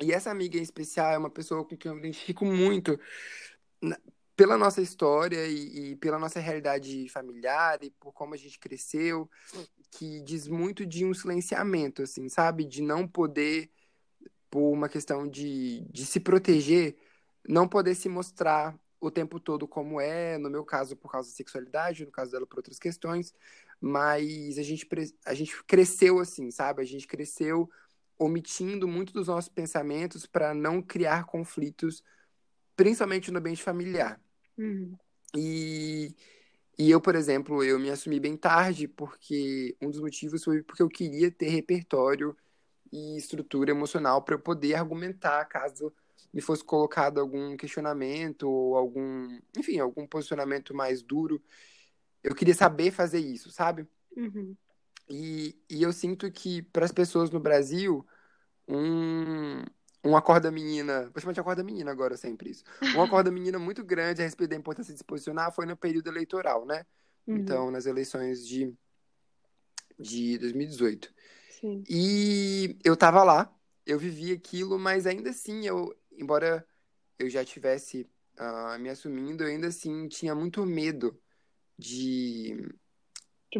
E essa amiga em especial é uma pessoa com quem eu me identifico muito pela nossa história e, e, pela nossa realidade familiar e por como a gente cresceu, que diz muito de um silenciamento, assim, sabe? De não poder, por uma questão de, de se proteger, não poder se mostrar o tempo todo como é, no meu caso por causa da sexualidade, no caso dela por outras questões, mas a gente, a gente cresceu assim, sabe? A gente cresceu omitindo muito dos nossos pensamentos para não criar conflitos, principalmente no ambiente familiar. Uhum. E, e eu, por exemplo, eu me assumi bem tarde porque um dos motivos foi porque eu queria ter repertório e estrutura emocional para eu poder argumentar caso me fosse colocado algum questionamento ou algum, enfim, algum posicionamento mais duro. Eu queria saber fazer isso, sabe? Uhum. E, e eu sinto que para as pessoas no Brasil, um, uma corda menina, vou chamar de corda menina agora sempre isso, uma corda menina muito grande a respeito da importância de se posicionar foi no período eleitoral, né? Uhum. Então, nas eleições de, de 2018. Sim. E eu tava lá, eu vivi aquilo, mas ainda assim, eu, embora eu já tivesse uh, me assumindo, eu ainda assim tinha muito medo de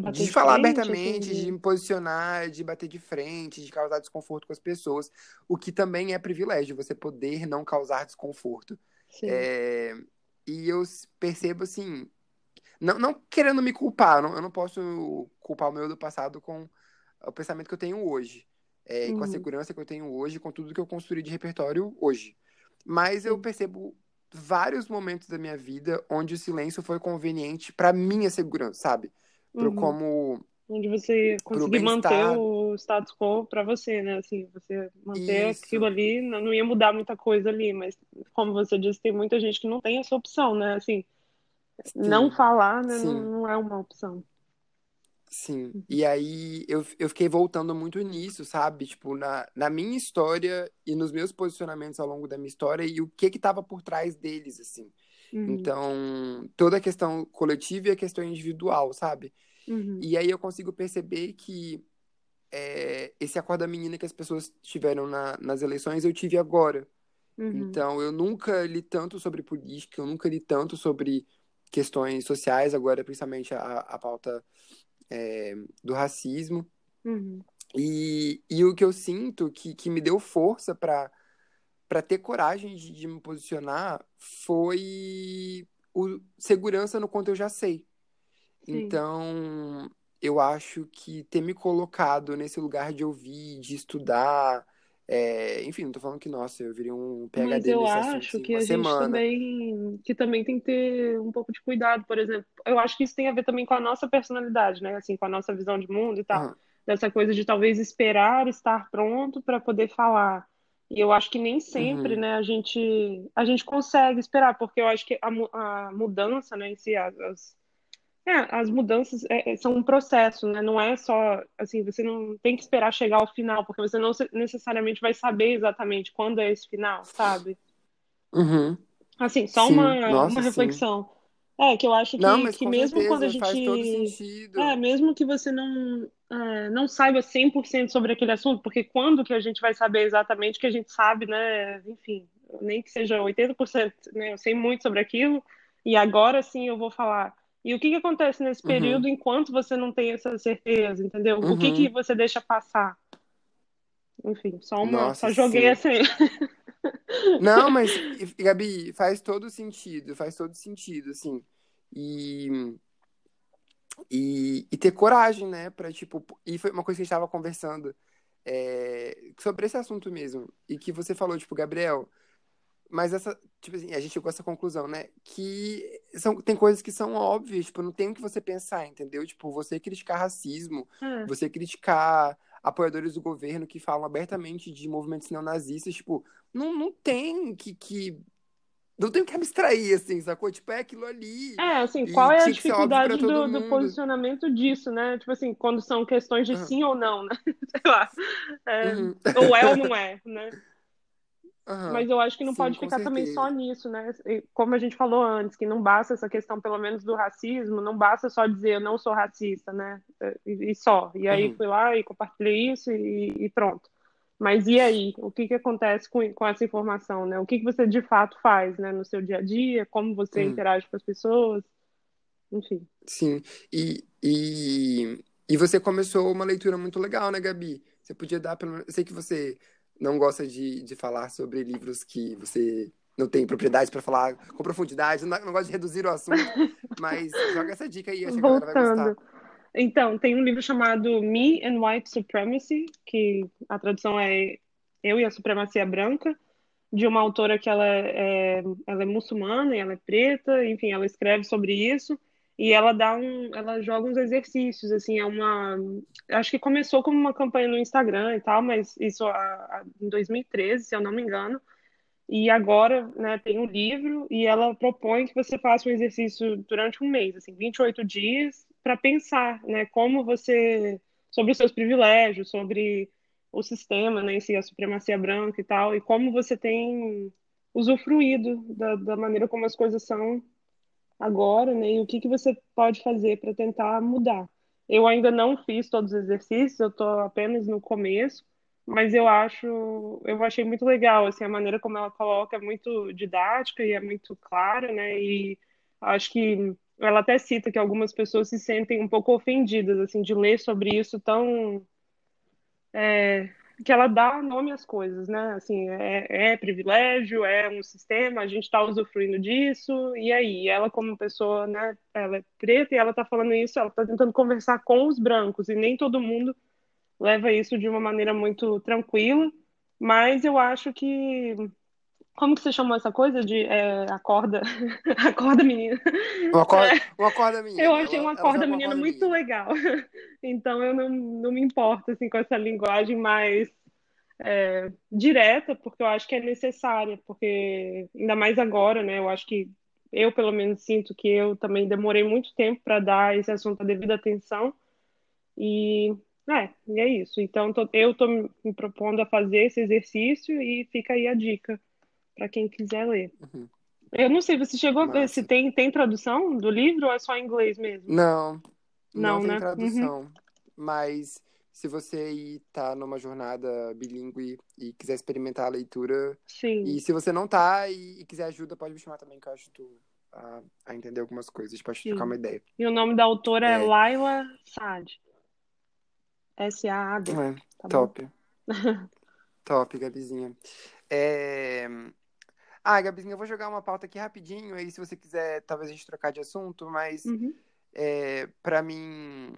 de, de falar frente, abertamente, assim, de... de me posicionar, de bater de frente, de causar desconforto com as pessoas, o que também é privilégio, você poder não causar desconforto. É, e eu percebo assim, não, não querendo me culpar, não, eu não posso culpar o meu do passado com o pensamento que eu tenho hoje, é, uhum. com a uhum. segurança que eu tenho hoje, com tudo que eu construí de repertório hoje. Mas Sim. eu percebo vários momentos da minha vida onde o silêncio foi conveniente para minha segurança, sabe? Pro uhum. como onde você conseguir manter o status quo para você, né? Assim, você manter Isso. aquilo ali, não ia mudar muita coisa ali, mas como você disse, tem muita gente que não tem essa opção, né? Assim, Sim. não falar, né, não, não, é uma opção. Sim, uhum. e aí eu, eu fiquei voltando muito nisso, sabe? Tipo, na, na minha história e nos meus posicionamentos ao longo da minha história e o que que tava por trás deles, assim. Uhum. Então, toda a questão coletiva e a questão individual, sabe? Uhum. E aí eu consigo perceber que é, esse acordo da menina que as pessoas tiveram na, nas eleições, eu tive agora. Uhum. Então, eu nunca li tanto sobre política, eu nunca li tanto sobre questões sociais, agora principalmente a, a pauta é, do racismo. Uhum. E, e o que eu sinto que, que me deu força para para ter coragem de, de, me posicionar foi o segurança no quanto eu já sei. Sim. Então, eu acho que ter me colocado nesse lugar de ouvir, de estudar, é, enfim, não tô falando que, nossa, eu virei um PHD Mas eu acho que a semana. gente também, que também tem que ter um pouco de cuidado, por exemplo. Eu acho que isso tem a ver também com a nossa personalidade, né? Assim, com a nossa visão de mundo e tal. Uhum. Dessa coisa de talvez esperar estar pronto para poder falar. E eu acho que nem sempre, uhum. né, a gente, a gente consegue esperar, porque eu acho que a, a mudança, né, em si, as, é, as mudanças é, é, são um processo, né, não é só, assim, você não tem que esperar chegar ao final, porque você não necessariamente vai saber exatamente quando é esse final, sabe? Uhum. Assim, só sim. uma, Nossa, uma reflexão. Sim. É, que eu acho que, não, que mesmo certeza, quando a gente. Faz todo sentido. É, mesmo que você não, é, não saiba 100% sobre aquele assunto, porque quando que a gente vai saber exatamente que a gente sabe, né? Enfim, nem que seja 80%, né? Eu sei muito sobre aquilo, e agora sim eu vou falar. E o que, que acontece nesse uhum. período uhum. enquanto você não tem essa certeza, entendeu? Uhum. O que, que uhum. você deixa passar? Enfim, só uma. Nossa, só joguei sim. assim. Não, mas, Gabi, faz todo sentido, faz todo sentido, assim. E, e, e ter coragem, né, pra, tipo, e foi uma coisa que a gente tava conversando é, sobre esse assunto mesmo, e que você falou, tipo, Gabriel, mas essa, tipo assim, a gente chegou a essa conclusão, né, que são, tem coisas que são óbvias, tipo, não tem o que você pensar, entendeu? Tipo, você criticar racismo, hum. você criticar apoiadores do governo que falam abertamente de movimentos neonazistas, tipo, não, não tem que, que não tem que abstrair, assim, sacou? Tipo, é aquilo ali. É, assim, qual é a dificuldade do, do, posicionamento disso, né? Tipo assim, quando são questões de uhum. sim ou não, né? Sei lá. É, uhum. Ou é ou não é, né? Uhum. Mas eu acho que não Sim, pode ficar também só nisso, né? Como a gente falou antes, que não basta essa questão, pelo menos, do racismo, não basta só dizer eu não sou racista, né? E, e só. E aí uhum. fui lá e compartilhei isso e, e, pronto. Mas e aí? O que, que acontece com, com essa informação, né? O que, que você de fato faz, né, no seu dia a dia? Como você hum. interage com as pessoas? Enfim. Sim. E, e, e você começou uma leitura muito legal, né, Gabi? Você podia dar, pelo Eu sei que você não gosta de, de falar sobre livros que você não tem propriedade para falar com profundidade, não, não gosta de reduzir o assunto, mas joga essa dica aí, acho que a galera vai gostar. Então, tem um livro chamado Me and White Supremacy, que a tradução é Eu e a Supremacia Branca, de uma autora que ela é, ela é muçulmana e ela é preta, enfim, ela escreve sobre isso e ela dá um, ela joga uns exercícios, assim, é uma, acho que começou como uma campanha no Instagram e tal, mas isso a, a, em 2013, se eu não me engano, e agora, né, tem um livro e ela propõe que você faça um exercício durante um mês, assim, 28 dias, para pensar, né, como você sobre os seus privilégios, sobre o sistema, né, em si, a supremacia branca e tal, e como você tem usufruído da, da maneira como as coisas são agora, né, e o que que você pode fazer para tentar mudar. Eu ainda não fiz todos os exercícios, eu estou apenas no começo, mas eu acho, eu achei muito legal, assim, a maneira como ela coloca é muito didática e é muito clara, né, e acho que ela até cita que algumas pessoas se sentem um pouco ofendidas, assim, de ler sobre isso tão... É, que ela dá nome às coisas, né? Assim, é, é privilégio, é um sistema, a gente está usufruindo disso, e aí? Ela, como pessoa, né? Ela é preta e ela está falando isso, ela está tentando conversar com os brancos, e nem todo mundo leva isso de uma maneira muito tranquila, mas eu acho que como que você chamou essa coisa de é, acorda, acorda menina? Uma acorda, é, uma acorda menina. Eu achei uma acorda menina uma muito menina. legal. Então eu não, não me importo assim com essa linguagem mais é, direta, porque eu acho que é necessária, porque ainda mais agora, né? Eu acho que eu pelo menos sinto que eu também demorei muito tempo para dar esse assunto a devida atenção e é, e é isso. Então tô, eu estou me propondo a fazer esse exercício e fica aí a dica para quem quiser ler. Uhum. Eu não sei, você chegou Massa. a ver se tem, tem tradução do livro ou é só em inglês mesmo? Não, não, não tem né? tradução. Uhum. Mas se você tá numa jornada bilíngue e quiser experimentar a leitura. Sim. E se você não tá e, e quiser ajuda, pode me chamar também, que eu ajudo a, a entender algumas coisas, Sim. trocar uma ideia. E o nome da autora é, é Laila Saad. S-A-A-D. É, tá top. top, Gabizinha. É... Ah, Gabizinha, eu vou jogar uma pauta aqui rapidinho, aí se você quiser, talvez a gente trocar de assunto, mas uhum. é, para mim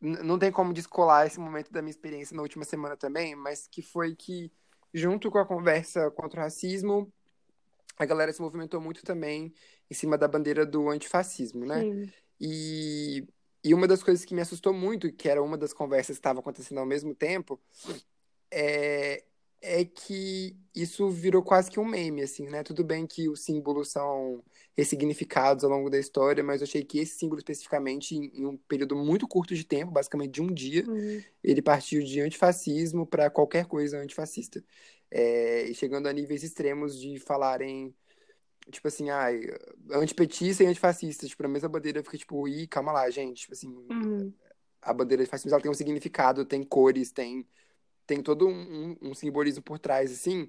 não tem como descolar esse momento da minha experiência na última semana também, mas que foi que, junto com a conversa contra o racismo, a galera se movimentou muito também em cima da bandeira do antifascismo, né? Sim. E, e uma das coisas que me assustou muito, que era uma das conversas que estava acontecendo ao mesmo tempo, é, é que isso virou quase que um meme, assim, né? Tudo bem que os símbolos são ressignificados ao longo da história, mas eu achei que esse símbolo especificamente, em, um período muito curto de tempo, basicamente de um dia, uhum. ele partiu de antifascismo para qualquer coisa antifascista. É, chegando a níveis extremos de falarem, tipo assim, ah, antipetista e antifascista, tipo, a mesma bandeira fica tipo, ih, calma lá, gente, tipo assim, uhum. a bandeira de fascismo ela tem um significado, tem cores, tem tem todo um, um, simbolismo por trás, assim,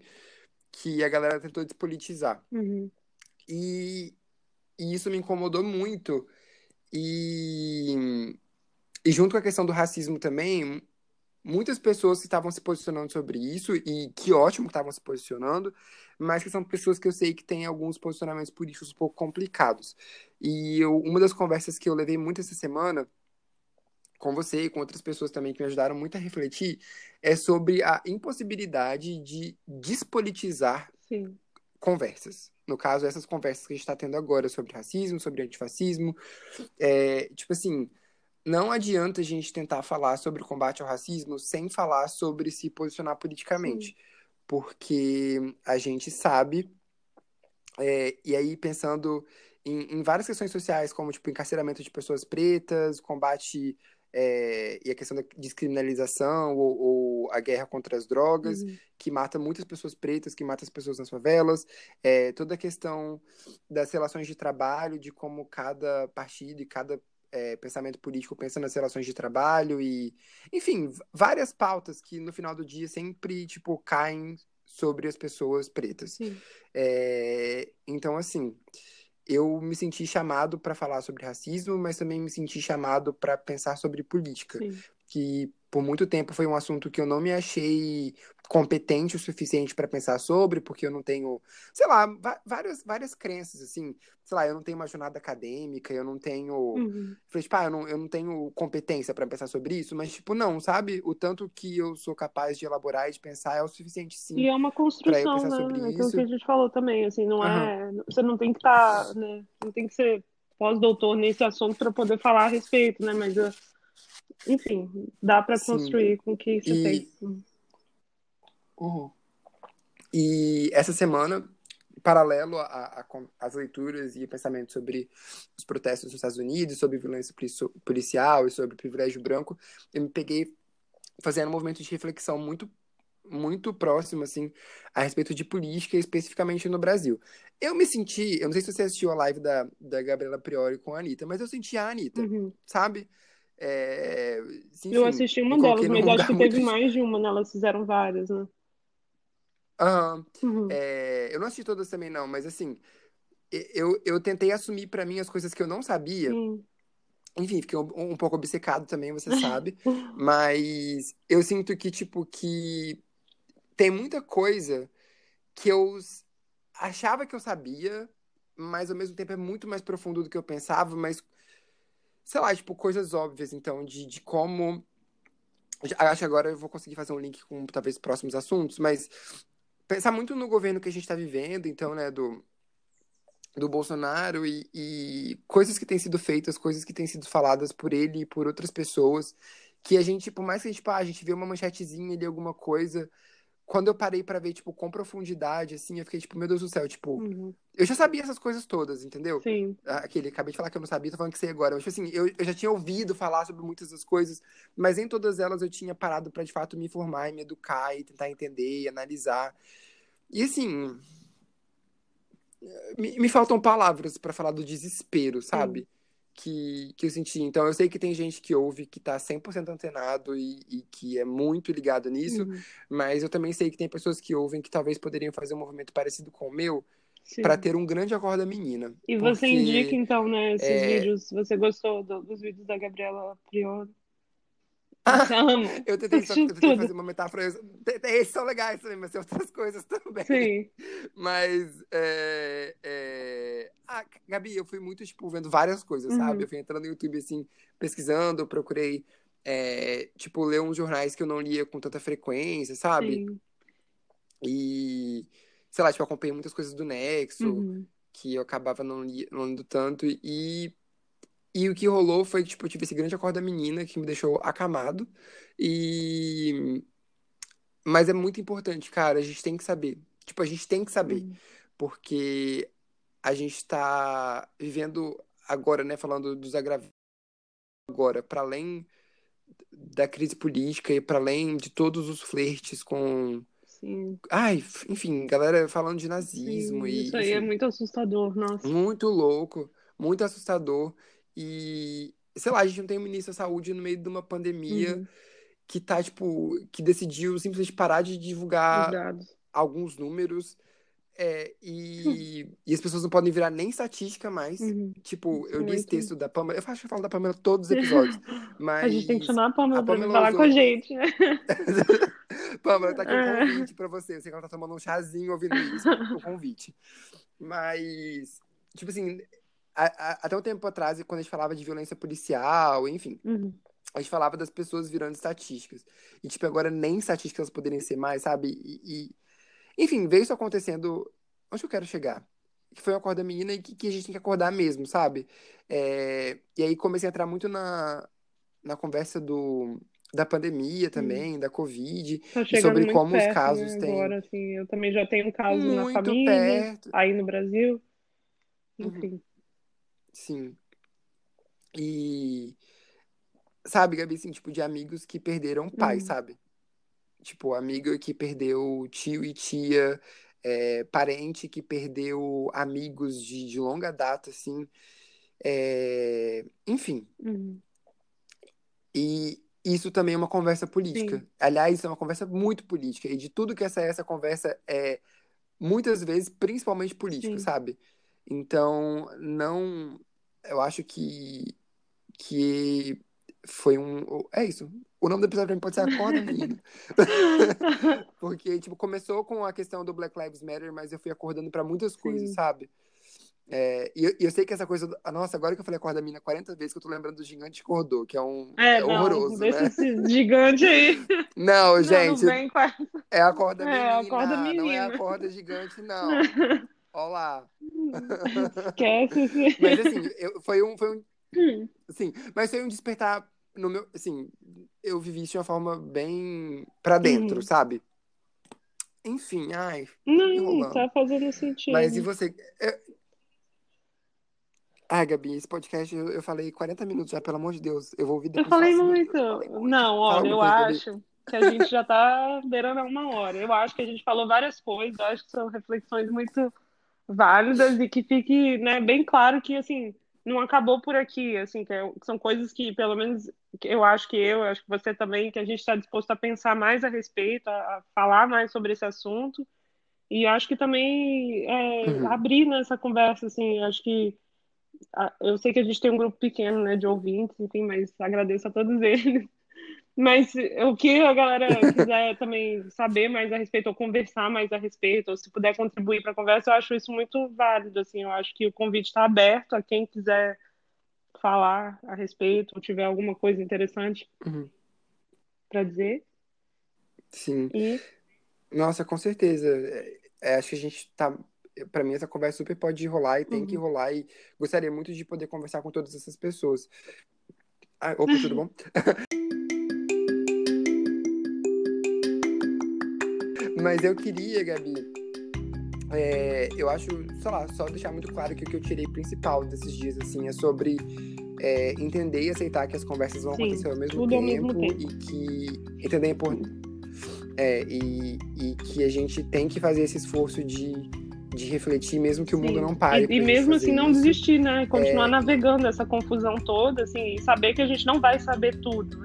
que a galera tentou despolitizar. Uhum. E, e isso me incomodou muito. E, e junto com a questão do racismo também, muitas pessoas que estavam se posicionando sobre isso, e que ótimo que estavam se posicionando, mas que são pessoas que eu sei que têm alguns posicionamentos políticos um pouco complicados. E eu, uma das conversas que eu levei muito essa semana com você e com outras pessoas também que me ajudaram muito a refletir é sobre a impossibilidade de despolitizar Sim. conversas. No caso, essas conversas que a gente está tendo agora sobre racismo, sobre antifascismo. É, tipo assim, não adianta a gente tentar falar sobre o combate ao racismo sem falar sobre se posicionar politicamente. Sim. Porque a gente sabe, é, e aí pensando em, em, várias questões sociais, como tipo encarceramento de pessoas pretas, combate é, e a questão da descriminalização ou, ou, a guerra contra as drogas, uhum. que mata muitas pessoas pretas, que mata as pessoas nas favelas, é, toda a questão das relações de trabalho, de como cada partido e cada é, pensamento político pensa nas relações de trabalho e, enfim, várias pautas que no final do dia sempre, tipo, caem sobre as pessoas pretas. É, então, assim, eu me senti chamado para falar sobre racismo, mas também me senti chamado para pensar sobre política, Sim. Que por muito tempo foi um assunto que eu não me achei competente o suficiente para pensar sobre, porque eu não tenho, sei lá, várias, várias crenças, assim, sei lá, eu não tenho uma jornada acadêmica, eu não tenho. Uhum. Falei, tipo, ah, eu não, eu não tenho competência para pensar sobre isso, mas, tipo, não, sabe? O tanto que eu sou capaz de elaborar e de pensar é o suficiente, sim. E é uma construção, né? sobre É aquilo isso. que a gente falou também, assim, não é. Você não tem que estar, tá, né? Não tem que ser pós-doutor nesse assunto para poder falar a respeito, né? Mas eu enfim, dá para construir com o que você E- tem. Uhum. E essa semana, paralelo às leituras e pensamentos sobre os protestos nos Estados Unidos, sobre violência polici- policial e sobre privilégio branco, eu me peguei fazendo um movimento de reflexão muito muito próximo, assim, a respeito de política, especificamente no Brasil. Eu me senti, eu não sei se você assistiu a live da, da Gabriela Priori com a Anitta, mas eu senti a Anitta, Uhum. sabe? É, enfim, Eu assisti uma delas, mas acho que muito teve mais de uma, né? Elas fizeram várias, né? Uhum. É, eu não assisti todas também, não, mas assim, eu, eu tentei assumir pra mim as coisas que eu não sabia. Enfim, fiquei um, um pouco obcecado também, você sabe. Mas eu sinto que, tipo, que tem muita coisa que eu achava que eu sabia, mas ao mesmo tempo é muito mais profundo do que eu pensava, mas, sei lá, tipo, coisas óbvias, então, de, de como. Acho que agora eu vou conseguir fazer um link com talvez próximos assuntos, mas pensar muito no governo que a gente está vivendo, então, né, do, do Bolsonaro e, e coisas que têm sido feitas, coisas que têm sido faladas por ele e por outras pessoas, que a gente, por mais que a gente, pá, a gente vê uma manchetezinha ali, alguma coisa, quando eu parei pra ver, tipo, com profundidade, assim, eu fiquei, tipo, meu Deus do céu, tipo, Uhum. eu já sabia essas coisas todas, entendeu? Sim. Aquele, acabei de falar que eu não sabia, tô falando que sei agora. Mas, tipo assim, eu, eu já tinha ouvido falar sobre muitas das coisas, mas em todas elas eu tinha parado pra, de fato, me informar e me educar e tentar entender e analisar. E, assim, me, me faltam palavras pra falar do desespero, sabe? Que, que eu senti. Então, eu sei que tem gente que ouve, que tá 100% antenado e, e que é muito ligado nisso, Uhum. mas eu também sei que tem pessoas que ouvem que talvez poderiam fazer um movimento parecido com o meu, pra ter um grande acorda menina. E você porque- indica, então, né, esses é- vídeos? Você gostou do- dos vídeos da Gabriela Priori? Ama? Eu tentei, só, eu tentei fazer uma metáfora. Esses são legais também, mas tem outras coisas também. Sim. Mas, é, é... Ah, Gabi, eu fui muito, tipo, vendo várias coisas, Uhum. sabe? Eu fui entrando no YouTube, assim, pesquisando, procurei, é, tipo, ler uns jornais que eu não lia com tanta frequência, sabe? Sim. E, sei lá, tipo, acompanhei muitas coisas do Nexo, Uhum. que eu acabava não, li, não lendo tanto. E, e o que rolou foi que, tipo, eu tive esse grande acordo da menina que me deixou acamado. E... Mas é muito importante, cara, a gente tem que saber. Tipo, a gente tem que saber. Uhum. Porque a gente tá vivendo agora, né, falando dos agravantes agora, para além da crise política e para além de todos os flertes com... Sim. Ai, enfim, galera falando de nazismo Sim. e... Isso aí é enfim. muito assustador, nossa. Muito louco, muito assustador. E, sei lá, a gente não tem um ministro da saúde no meio de uma pandemia Uhum. que tá, tipo, que decidiu simplesmente parar de divulgar alguns números. é, e, e as pessoas não podem virar nem estatística mais. Uhum. Tipo, eu li esse texto da Pamela. Eu acho que eu falo da Pamela todos os episódios. Mas. A gente tem que chamar a Pamela a pra Pamela falar usou- com a gente, né? Pamela, tá aqui um Ah. convite pra você. Eu sei que ela tá tomando um chazinho ouvindo isso, o convite. Mas, tipo assim, a- a- até um tempo atrás, quando a gente falava de violência policial, enfim, Uhum. a gente falava das pessoas virando estatísticas. E, tipo, agora nem estatísticas poderiam ser mais, sabe? E, e- enfim, veio isso acontecendo. Onde eu quero chegar? Que foi o acordo da menina e que, que a gente tem que acordar mesmo, sabe? É, e aí comecei a entrar muito na, na conversa do, da pandemia também, da Covid, Tá e sobre como os perto, casos né? têm Agora, assim, eu também já tenho um caso na muito família, perto. aí no Brasil. Uhum. Sim. E sabe, Gabi, assim, tipo, de amigos que perderam pai, Uhum. sabe? Tipo, amiga que perdeu tio e tia, é, parente que perdeu amigos de, de longa data, assim. É, enfim. Uhum. E isso também é uma conversa política. Sim. Aliás, isso é uma conversa muito política. E de tudo que essa essa conversa é muitas vezes principalmente político, Sim. sabe? Então, não eu acho que que foi um é isso. O nome do episódio pra mim pode ser Acorda, menina. Porque tipo começou com a questão do Black Lives Matter, mas eu fui acordando pra muitas coisas, Sim. sabe? É, e eu, eu sei que essa coisa. Nossa, agora que eu falei acorda mina 40 vezes que eu tô lembrando do gigante que rodou, que é um. É, É, não, horroroso, deixa né? esse gigante aí. Não, Não, gente, não vem com a- é a corda É, menina. a corda Não é menina. a corda gigante, não. Olá. Esquece. Mas assim, eu- foi um. Foi um Hum, assim, mas foi um despertar no meu. Assim, eu vivi isso de uma forma bem pra dentro, Uhum. sabe? Enfim, ai. Não, tá fazendo sentido. Mas e você? É- Ai, Gabi, esse podcast eu, eu falei 40 minutos já, pelo amor de Deus. Eu vou ouvir Eu depois. falei sozinho. muito. Eu falei muito. Não, Fala eu acho que a gente já tá beirando a uma hora. Eu acho que a gente falou várias coisas, eu acho que são reflexões muito válidas e que fique, né, bem claro que, assim, não acabou por aqui, assim, que, é- que são coisas que, pelo menos, eu acho que eu, eu acho que você também, que a gente está disposto a pensar mais a respeito, a, a falar mais sobre esse assunto. E acho que também é, Uhum. abrir nessa conversa, assim, acho que a- eu sei que a gente tem um grupo pequeno, né, de ouvintes, enfim, mas agradeço a todos eles. Mas o que a galera quiser também saber mais a respeito, ou conversar mais a respeito, ou se puder contribuir para a conversa, eu acho isso muito válido, assim, eu acho que o convite está aberto a quem quiser falar a respeito, ou tiver alguma coisa interessante Uhum. para dizer. Sim. E Nossa, com certeza. É, é, acho que a gente tá. Pra mim, essa conversa super pode rolar e tem que Uhum. rolar. E gostaria muito de poder conversar com todas essas pessoas. Ah, opa, tudo bom? Mas eu queria, Gabi. é, eu acho, sei lá, só deixar muito claro que o que eu tirei principal desses dias, assim, é sobre é, entender e aceitar que as conversas vão Sim, acontecer ao mesmo tudo ao tempo, mesmo tempo. e que entender a é, e, e que a gente tem que fazer esse esforço de, de refletir, mesmo que o mundo Sim. não pare. E, e mesmo assim não isso. desistir, né? Continuar navegando essa confusão toda, assim, e saber que a gente não vai saber tudo,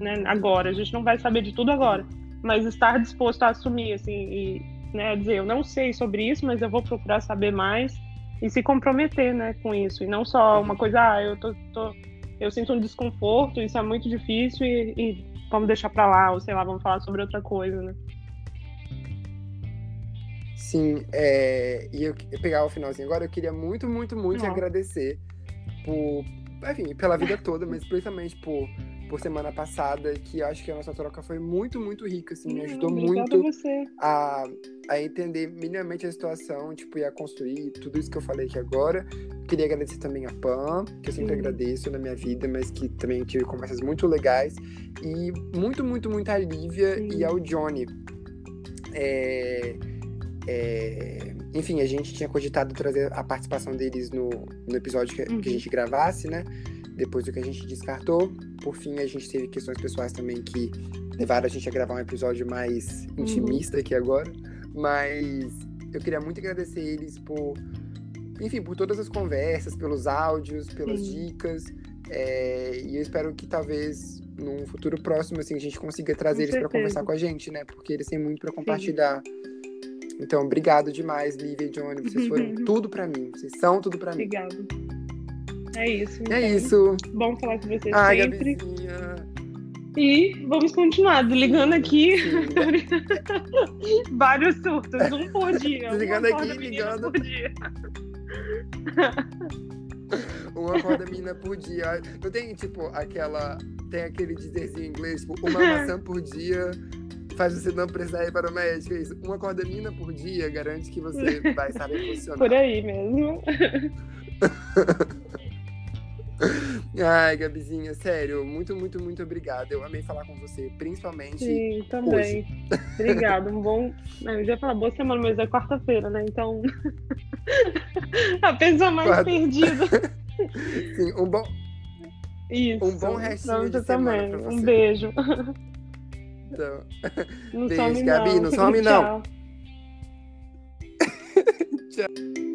né, agora, a gente não vai saber de tudo agora, mas estar disposto a assumir, assim, e né, dizer, eu não sei sobre isso, mas eu vou procurar saber mais e se comprometer, né, com isso, e não só uma coisa, ah, eu tô, tô- eu sinto um desconforto, isso é muito difícil e, e vamos deixar pra lá, ou sei lá, vamos falar sobre outra coisa, né? Sim, é, e eu, eu pegar o finalzinho agora, eu queria muito, muito, muito agradecer por, enfim, pela vida toda, mas principalmente por, por semana passada, que eu acho que a nossa troca foi muito, muito rica, assim, me ajudou Obrigada muito a a, entender minimamente a situação, tipo, e a construir tudo isso que eu falei aqui agora. Queria agradecer também a Pam, que eu sempre Uhum. agradeço na minha vida, mas que também tive conversas muito legais. E muito, muito, muito a Lívia Sim. e ao Johnny. É, é, enfim, a gente tinha cogitado trazer a participação deles no, no episódio que, Uhum. que a gente gravasse, né? Depois do que a gente descartou. Por fim, a gente teve questões pessoais também que levaram a gente a gravar um episódio mais Uhum. intimista aqui agora. Mas eu queria muito agradecer eles por, enfim, por todas as conversas, pelos áudios, pelas Sim. dicas. É, e eu espero que talvez num futuro próximo assim, a gente consiga trazer Com eles para conversar com a gente, né? Porque eles têm muito para compartilhar. Então, obrigado demais, Lívia e Johnny. Vocês foram tudo para mim. Vocês são tudo para mim. Obrigada. É isso. É então. isso. Bom falar com vocês Ai, sempre. Gabizinha. E vamos continuar desligando aqui vários surtos, um por dia. Desligando uma aqui, ligando. por dia. Uma corda mina por dia. Não tem, tipo, aquela. Tem aquele dizerzinho em inglês, tipo, uma maçã por dia faz você não precisar ir para o médico. É isso. Uma corda mina por dia garante que você vai bem posicionado. Por aí mesmo. Ai, Gabizinha, sério, muito, muito, muito obrigado. Eu amei falar com você, principalmente. Sim, também. Obrigada. Um bom. Não, Eu já ia falar boa semana, mas é quarta-feira, né? Então. A pessoa mais Quarta- perdida. Sim, um bom. Isso. Um bom restinho Pra de também. pra Um você. beijo. Então, Não Beijo, some Gabi, não. não some não. Tchau.